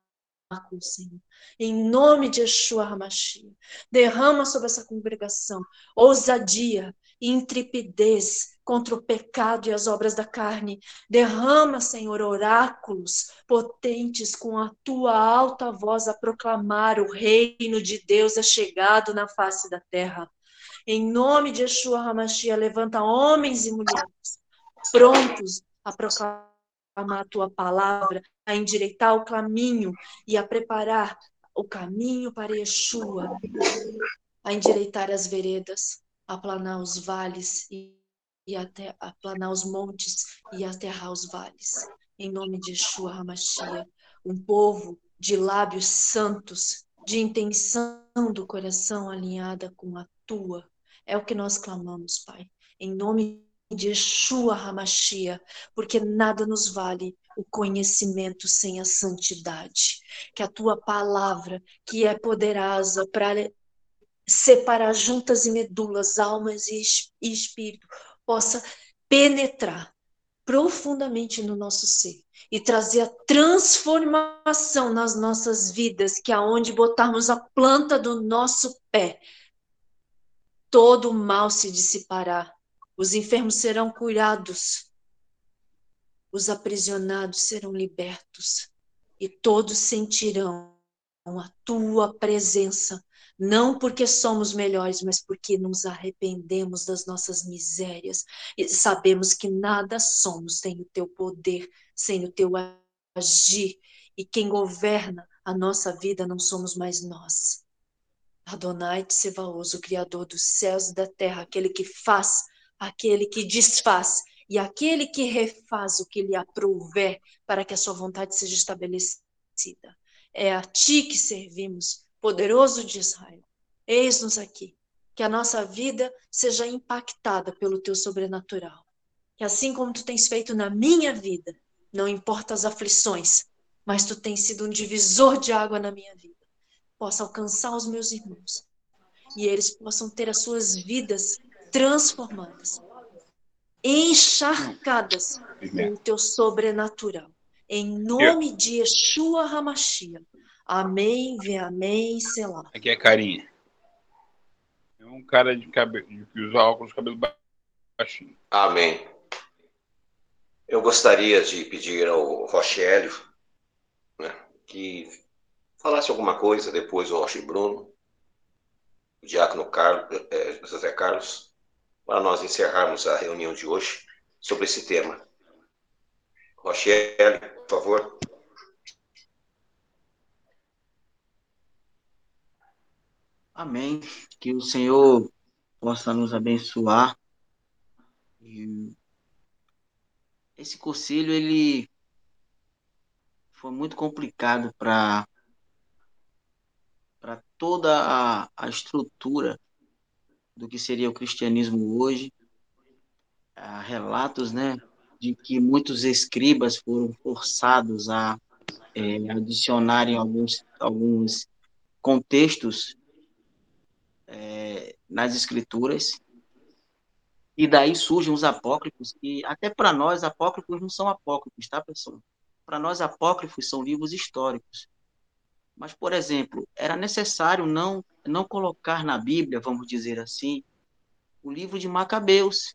[SPEAKER 4] Senhor. Em nome de Yeshua Hamashia, derrama sobre essa congregação ousadia e intrepidez contra o pecado e as obras da carne. Derrama, Senhor, oráculos potentes com a tua alta voz a proclamar o reino de Deus é chegado na face da terra. Em nome de Yeshua Hamashia, levanta homens e mulheres prontos a proclamar a tua palavra, a endireitar o caminho e a preparar o caminho para Yeshua. a endireitar as veredas, aplanar os vales e, e até aplanar os montes e aterrar os vales. Em nome de Yeshua Hamashia, um povo de lábios santos, de intenção do coração alinhada com a tua. É o que nós clamamos, Pai. Em nome de Yeshua Hamashia, porque nada nos vale o conhecimento sem a santidade. Que a tua palavra, que é poderosa para separar juntas e medulas, almas e espírito, possa penetrar profundamente no nosso ser e trazer a transformação nas nossas vidas, que aonde botarmos a planta do nosso pé, todo o mal se dissipará, os enfermos serão curados, os aprisionados serão libertos. E todos sentirão a tua presença, não porque somos melhores, mas porque nos arrependemos das nossas misérias. E sabemos que nada somos sem o teu poder, sem o teu agir, e quem governa a nossa vida não somos mais nós. Adonai Tsevaos, o Criador dos céus e da terra, aquele que faz aquele que desfaz e aquele que refaz o que lhe aprouver para que a sua vontade seja estabelecida. É a ti que servimos, poderoso de Israel. Eis-nos aqui, que a nossa vida seja impactada pelo teu sobrenatural. Que assim como tu tens feito na minha vida, não importa as aflições, mas tu tens sido um divisor de água na minha vida, possa alcançar os meus irmãos e eles possam ter as suas vidas transformadas, encharcadas com o teu sobrenatural. Em nome de Yeshua Hamashia. Amém, vê amém, lá.
[SPEAKER 5] Aqui é carinha. É um cara de cabelo, que usa óculos, cabelo baixinho.
[SPEAKER 1] Amém. Eu gostaria de pedir ao Rochélio né, que falasse alguma coisa depois o Roche Bruno, o Diácono Carlos, é, José Carlos, para nós encerrarmos a reunião de hoje sobre esse tema. Rochelle, por favor.
[SPEAKER 6] Amém. Que o Senhor possa nos abençoar. E esse concílio ele foi muito complicado para toda a, a estrutura do que seria o cristianismo hoje. Há relatos, né, de que muitos escribas foram forçados a é, adicionarem alguns, alguns contextos é, nas escrituras. E daí surgem os apócrifos, e até para nós, apócrifos não são apócrifos, tá, pessoal? Para nós, apócrifos são livros históricos. Mas, por exemplo, era necessário não, não colocar na Bíblia, vamos dizer assim, o livro de Macabeus.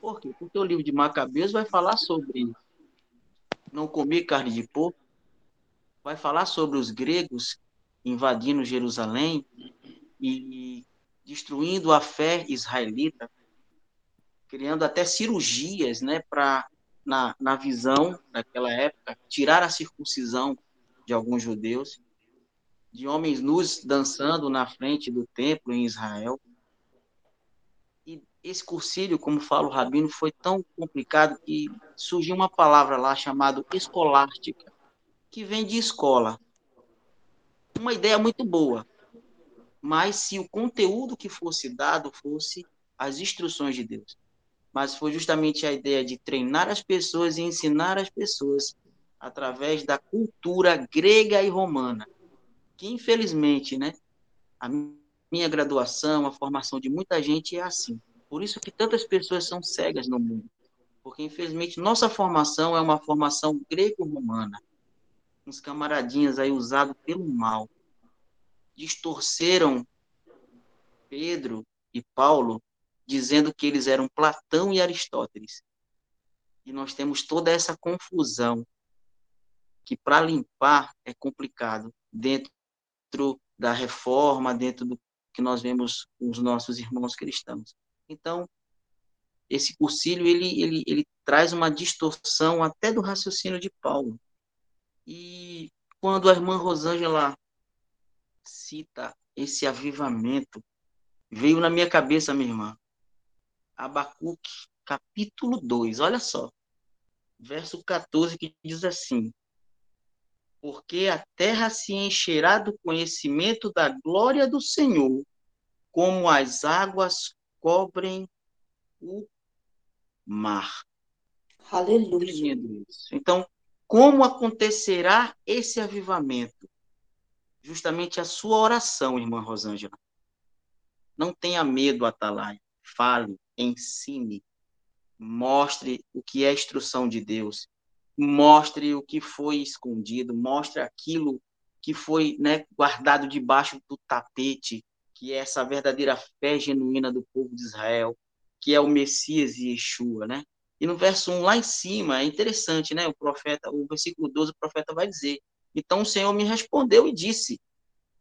[SPEAKER 6] Por quê? Porque o livro de Macabeus vai falar sobre não comer carne de porco, vai falar sobre os gregos invadindo Jerusalém e destruindo a fé israelita, criando até cirurgias, né, para na, na visão daquela época, tirar a circuncisão de alguns judeus, de homens nus dançando na frente do templo em Israel. E esse cursilho, como fala o Rabino, foi tão complicado que surgiu uma palavra lá chamada escolástica, que vem de escola. Uma ideia muito boa, mas se o conteúdo que fosse dado fosse as instruções de Deus. Mas foi justamente a ideia de treinar as pessoas e ensinar as pessoas através da cultura grega e romana, que infelizmente, né, a minha graduação, a formação de muita gente é assim. Por isso que tantas pessoas são cegas no mundo, porque infelizmente nossa formação é uma formação grego-romana. Uns camaradinhas aí usados pelo mal distorceram Pedro e Paulo dizendo que eles eram Platão e Aristóteles. E nós temos toda essa confusão que para limpar é complicado dentro da reforma, dentro do que nós vemos com os nossos irmãos cristãos. Então, esse cursilho ele, ele, ele traz uma distorção até do raciocínio de Paulo. E quando a irmã Rosângela cita esse avivamento, veio na minha cabeça, minha irmã. Abacuque, capítulo 2, olha só. Verso 14 que diz assim: Porque a terra se encherá do conhecimento da glória do Senhor, como as águas cobrem o mar.
[SPEAKER 2] Aleluia.
[SPEAKER 6] Então, como acontecerá esse avivamento? Justamente a sua oração, irmã Rosângela. Não tenha medo, Atalaia. Fale, ensine, mostre o que é a instrução de Deus, mostre o que foi escondido, mostre aquilo que foi né, guardado debaixo do tapete, que é essa verdadeira fé genuína do povo de Israel, que é o Messias e Yeshua, né? E no verso 1 lá em cima, é interessante, né? O profeta, o versículo 12, o profeta vai dizer: Então o Senhor me respondeu e disse: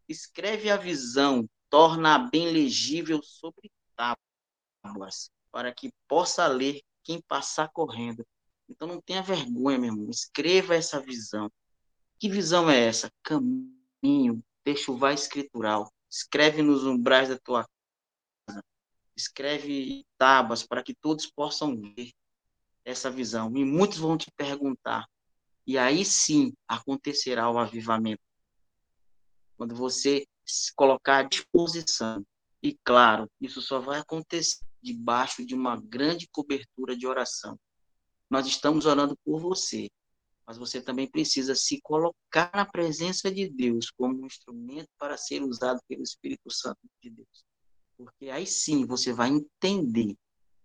[SPEAKER 6] Escreve a visão, torna bem legível sobre tábuas, para que possa ler quem passar correndo. Então não tenha vergonha, meu irmão. Escreva essa visão. Que visão é essa? Caminho, texuvar escritural. Escreve nos umbrais da tua casa. Escreve tábuas para que todos possam ver essa visão. E muitos vão te perguntar. E aí sim acontecerá o avivamento. Quando você se colocar à disposição. E claro, isso só vai acontecer debaixo de uma grande cobertura de oração. Nós estamos orando por você, mas você também precisa se colocar na presença de Deus como um instrumento para ser usado pelo Espírito Santo de Deus. Porque aí sim você vai entender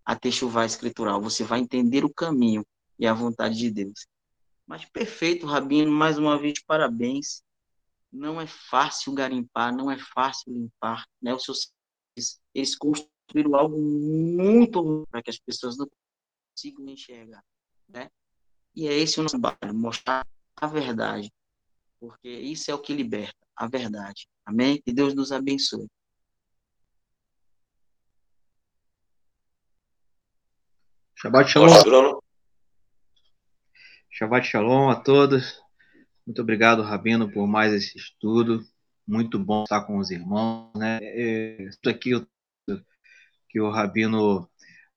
[SPEAKER 6] a techuvá escritural, você vai entender o caminho e a vontade de Deus. Mas perfeito, Rabino, mais uma vez parabéns. Não é fácil garimpar, não é fácil limpar, né? Os seus eles construíram algo muito para que as pessoas não consigam enxergar, né? E é esse o nosso trabalho, mostrar a verdade, porque isso é o que liberta, a verdade. Amém? Que Deus nos abençoe.
[SPEAKER 7] Shabbat Shalom. Shabbat Shalom a todos. Muito obrigado, Rabino, por mais esse estudo. Muito bom estar com os irmãos. Né? Isso aqui eu que o Rabino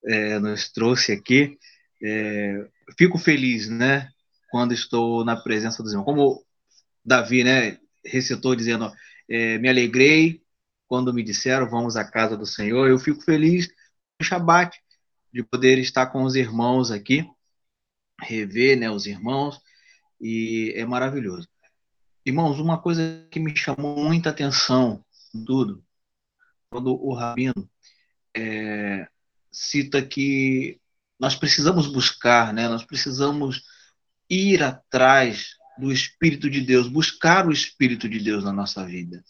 [SPEAKER 7] é, nos trouxe aqui. É, fico feliz, né, quando estou na presença dos irmãos. Como Davi, né, recitou dizendo, é, me alegrei quando me disseram, vamos à casa do Senhor. Eu fico feliz no Shabat de poder estar com os irmãos aqui, rever, né, os irmãos, e é maravilhoso. Irmãos, uma coisa que me chamou muita atenção tudo, quando o Rabino é, cita que nós precisamos buscar, né? nós precisamos ir atrás do Espírito de Deus, buscar o Espírito de Deus na nossa vida.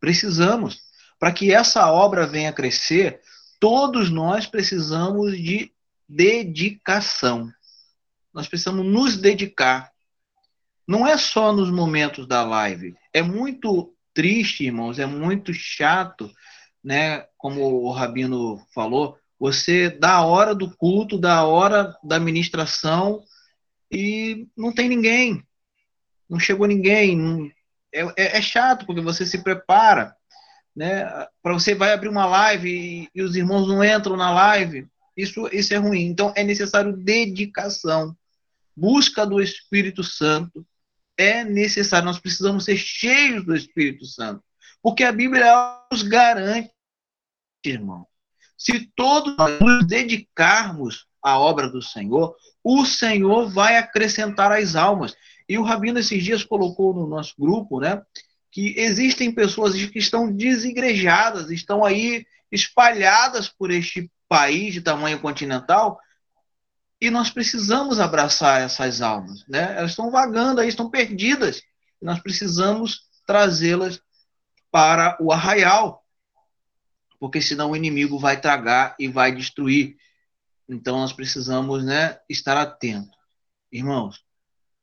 [SPEAKER 7] Precisamos. Para que essa obra venha a crescer, todos nós precisamos de dedicação. Nós precisamos nos dedicar. Não é só nos momentos da live. É muito triste, irmãos, é muito chato né, como o Rabino falou, você dá a hora do culto, dá a hora da ministração e não tem ninguém, não chegou ninguém. É, é, é, chato porque você se prepara, né? Para você vai abrir uma live e, e, os irmãos não entram na live, isso, isso é ruim. Então é necessário dedicação, busca do Espírito Santo. É necessário, nós precisamos ser cheios do Espírito Santo. Porque a Bíblia nos garante, irmão. Se todos nos dedicarmos à obra do Senhor, o Senhor vai acrescentar as almas. E o Rabino esses dias colocou no nosso grupo, né, que existem pessoas que estão desigrejadas, estão aí espalhadas por este país de tamanho continental, e nós precisamos abraçar essas almas, né? Elas estão vagando aí, estão perdidas. Nós precisamos trazê-las para o arraial, porque senão o inimigo vai tragar e vai destruir. Então nós precisamos né, estar atentos. Irmãos,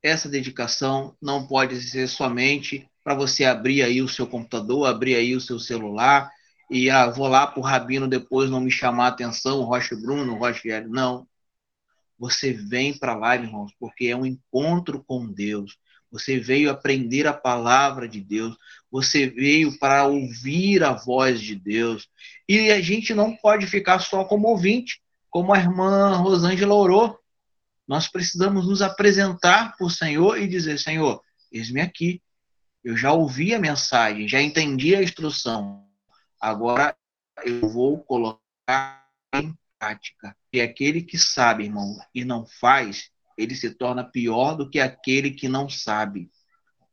[SPEAKER 7] essa dedicação não pode ser somente para você abrir aí o seu computador, abrir aí o seu celular e ah, vou lá para o Rabino depois não me chamar a atenção, Rocha Bruno, Rocha. Não. Você vem para lá, irmãos, porque é um encontro com Deus. Você veio aprender a palavra de Deus, você veio para ouvir a voz de Deus. E a gente não pode ficar só como ouvinte, como a irmã Rosângela orou. Nós precisamos nos apresentar para o Senhor e dizer: Senhor, eis-me aqui. Eu já ouvi a mensagem, já entendi a instrução. Agora eu vou colocar em prática. E aquele que sabe, irmão, e não faz, ele se torna pior do que aquele que não sabe.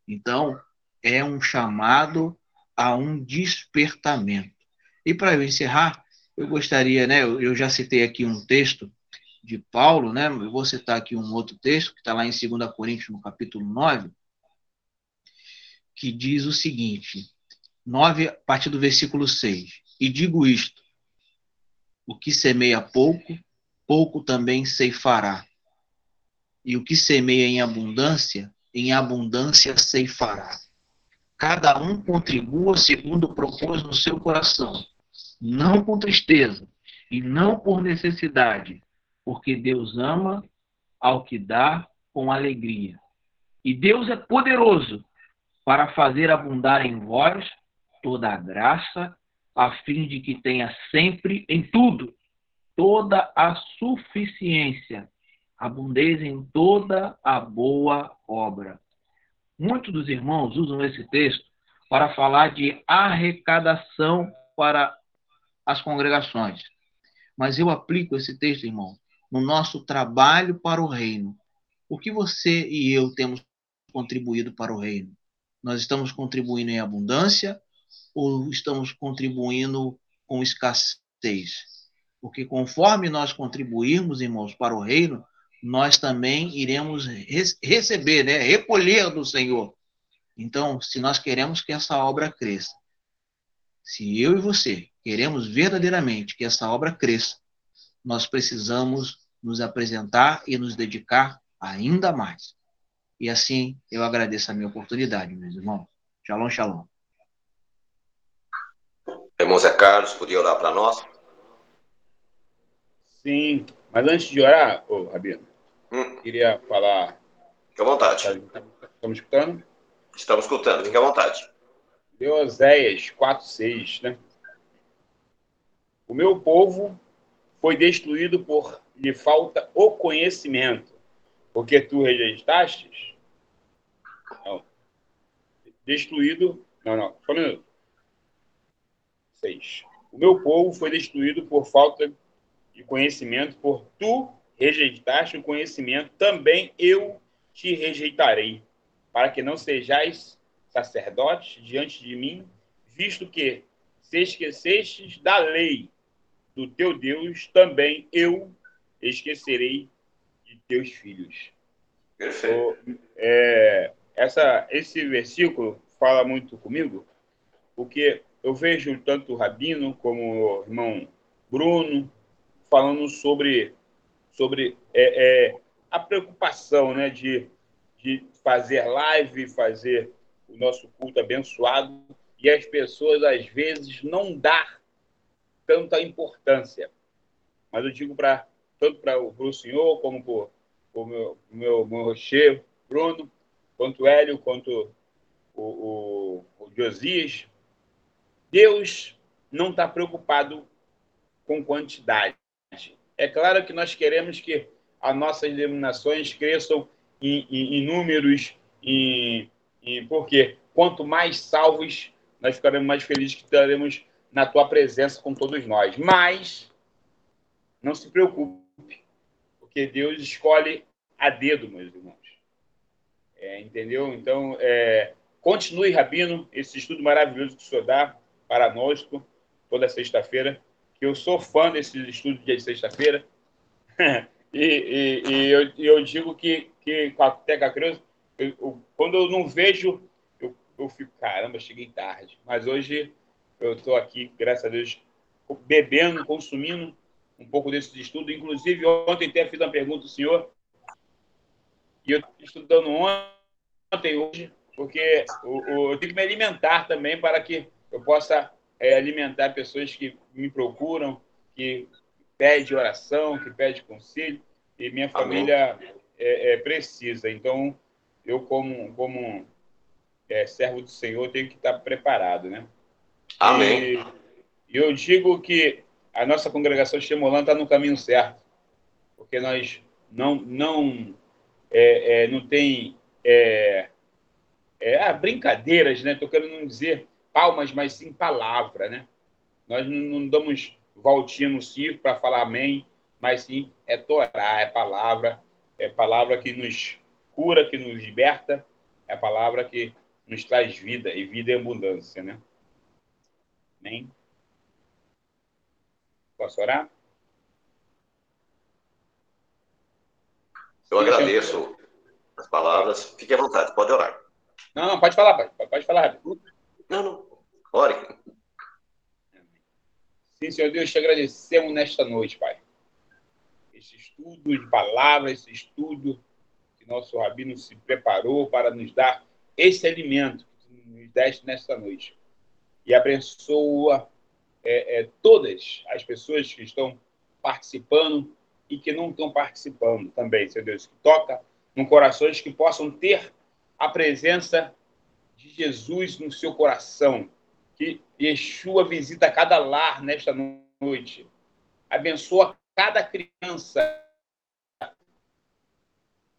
[SPEAKER 7] Então, é um chamado a um despertamento. E para eu encerrar, eu gostaria, né, eu já citei aqui um texto de Paulo, né, eu vou citar aqui um outro texto, que está lá em 2 Coríntios, no capítulo 9, que diz o seguinte, 9, a partir do versículo 6. E digo isto: o que semeia pouco, pouco também ceifará. E o que semeia em abundância, em abundância ceifará. Cada um contribua segundo propôs no seu coração, não com tristeza e não por necessidade, porque Deus ama ao que dá com alegria. E Deus é poderoso para fazer abundar em vós toda a graça, a fim de que tenha sempre em tudo toda a suficiência, abundez em toda a boa obra. Muitos dos irmãos usam esse texto para falar de arrecadação para as congregações. Mas eu aplico esse texto, irmão, no nosso trabalho para o reino. O que você e eu temos contribuído para o reino? Nós estamos contribuindo em abundância ou estamos contribuindo com escassez? Porque conforme nós contribuirmos, irmãos, para o reino, nós também iremos receber, né, recolher do Senhor. Então, se nós queremos que essa obra cresça, se eu e você queremos verdadeiramente que essa obra cresça, nós precisamos nos apresentar e nos dedicar ainda mais. E assim eu agradeço a minha oportunidade, meus irmãos. Shalom, shalom.
[SPEAKER 1] Irmão Zé Carlos, podia orar para nós?
[SPEAKER 5] Sim, mas antes de orar, ô, Rabino, hum. queria falar.
[SPEAKER 1] Fique à vontade.
[SPEAKER 5] Estamos escutando?
[SPEAKER 1] Estamos escutando, fique à vontade.
[SPEAKER 5] De Oséias 4,6, né? O meu povo foi destruído por lhe falta o conhecimento, porque tu rejeitaste. Não. Destruído. Não, não, só um minuto. Seis. O meu povo foi destruído por falta e conhecimento, por tu rejeitaste o conhecimento, também eu te rejeitarei, para que não sejais sacerdotes diante de mim, visto que se esquecestes da lei do teu Deus, também eu esquecerei de teus filhos.
[SPEAKER 1] Perfeito.
[SPEAKER 5] É, essa, esse versículo fala muito comigo, porque eu vejo tanto o Rabino como o irmão Bruno, falando sobre, sobre é, é, a preocupação né, de, de fazer live, fazer o nosso culto abençoado, e as pessoas, às vezes, não dar tanta importância. Mas eu digo para tanto para o senhor, como para o meu, meu, meu rocher, Bruno, quanto o Hélio, quanto o, o, o Josias, Deus não está preocupado com quantidade. É claro que nós queremos que as nossas denominações cresçam em, em, em números, em, em, porque quanto mais salvos, nós ficaremos mais felizes que estaremos na tua presença com todos nós. Mas não se preocupe, porque Deus escolhe a dedo, meus irmãos. É, entendeu? Então, é, continue, Rabino, esse estudo maravilhoso que o senhor dá para nós toda sexta-feira que eu sou fã desses estudos de sexta-feira. (laughs) e, e, e eu, eu, digo que, que com a Teca Cruz, eu, eu, quando eu não vejo, eu, eu fico, caramba, cheguei tarde. Mas hoje eu estou aqui, graças a Deus, bebendo, consumindo um pouco desse estudo. Inclusive, ontem até fiz uma pergunta ao senhor, e eu estou estudando ontem, hoje, porque eu, eu tenho que me alimentar também para que eu possa é, alimentar pessoas que me procuram, que pede oração, que pede conselho, e minha família é, é, precisa. Então, eu como, como é, servo do Senhor, tenho que estar preparado, né?
[SPEAKER 1] Amém.
[SPEAKER 5] E eu digo que a nossa congregação Xemolã está no caminho certo, porque nós não não é, é, não tem é, é, ah, brincadeiras, né? Estou querendo não dizer palmas, mas sim palavra, né? Nós não, não damos voltinha no circo para falar amém, mas sim é Torá, é palavra, é palavra que nos cura, que nos liberta, é a palavra que nos traz vida e vida em abundância, né? Amém? Posso orar?
[SPEAKER 1] Eu agradeço as palavras. Fique à vontade, pode orar.
[SPEAKER 5] Não, não, pode falar, pai. Pode falar.
[SPEAKER 1] Não, não. Ore.
[SPEAKER 5] Sim, Senhor Deus, te agradecemos nesta noite, Pai. Esse estudo de palavras, esse estudo que nosso rabino se preparou para nos dar esse alimento que nos deste nesta noite. E abençoa é, é, todas as pessoas que estão participando e que não estão participando também, Senhor Deus. Que toca no corações que possam ter a presença de Jesus no seu coração. Que Yeshua visita cada lar nesta noite. Abençoa cada criança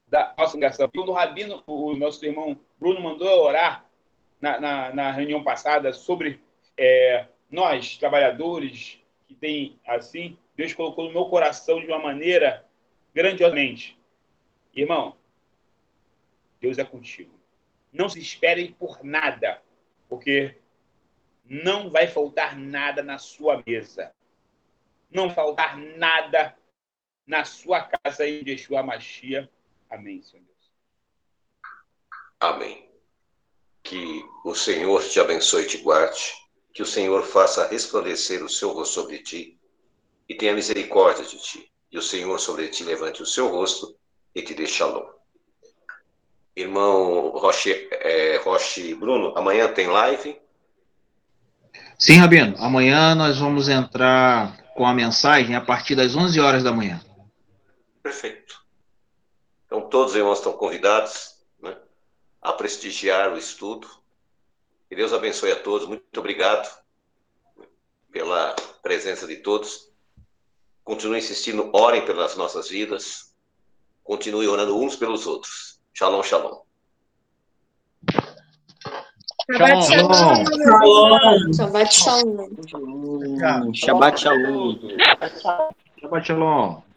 [SPEAKER 5] da nossa congregação. Quando o Rabino, o nosso irmão Bruno, mandou orar na, na, na reunião passada sobre é, nós, trabalhadores, que tem assim, Deus colocou no meu coração de uma maneira grandiosamente. Irmão, Deus é contigo. Não se esperem por nada, porque não vai faltar nada na sua mesa. Não faltar nada na sua casa em Yeshua Machia. Amém, Senhor Deus.
[SPEAKER 1] Amém. Que o Senhor te abençoe e te guarde. Que o Senhor faça resplandecer o seu rosto sobre ti e tenha misericórdia de ti. E o Senhor sobre ti levante o seu rosto e te dê shalom. Irmão Roche, é, Roche Bruno, amanhã tem live?
[SPEAKER 7] Sim, Rabino. Amanhã nós vamos entrar com a mensagem a partir das 11 horas da manhã.
[SPEAKER 1] Perfeito. Então, todos os irmãos estão convidados né, a prestigiar o estudo. Que Deus abençoe a todos. Muito obrigado pela presença de todos. Continue insistindo, orem pelas nossas vidas. Continue orando uns pelos outros. Shalom, shalom.
[SPEAKER 4] Shabbat shalom. Shabbat shalom.
[SPEAKER 6] Shabbat shalom.
[SPEAKER 7] Shabbat shalom.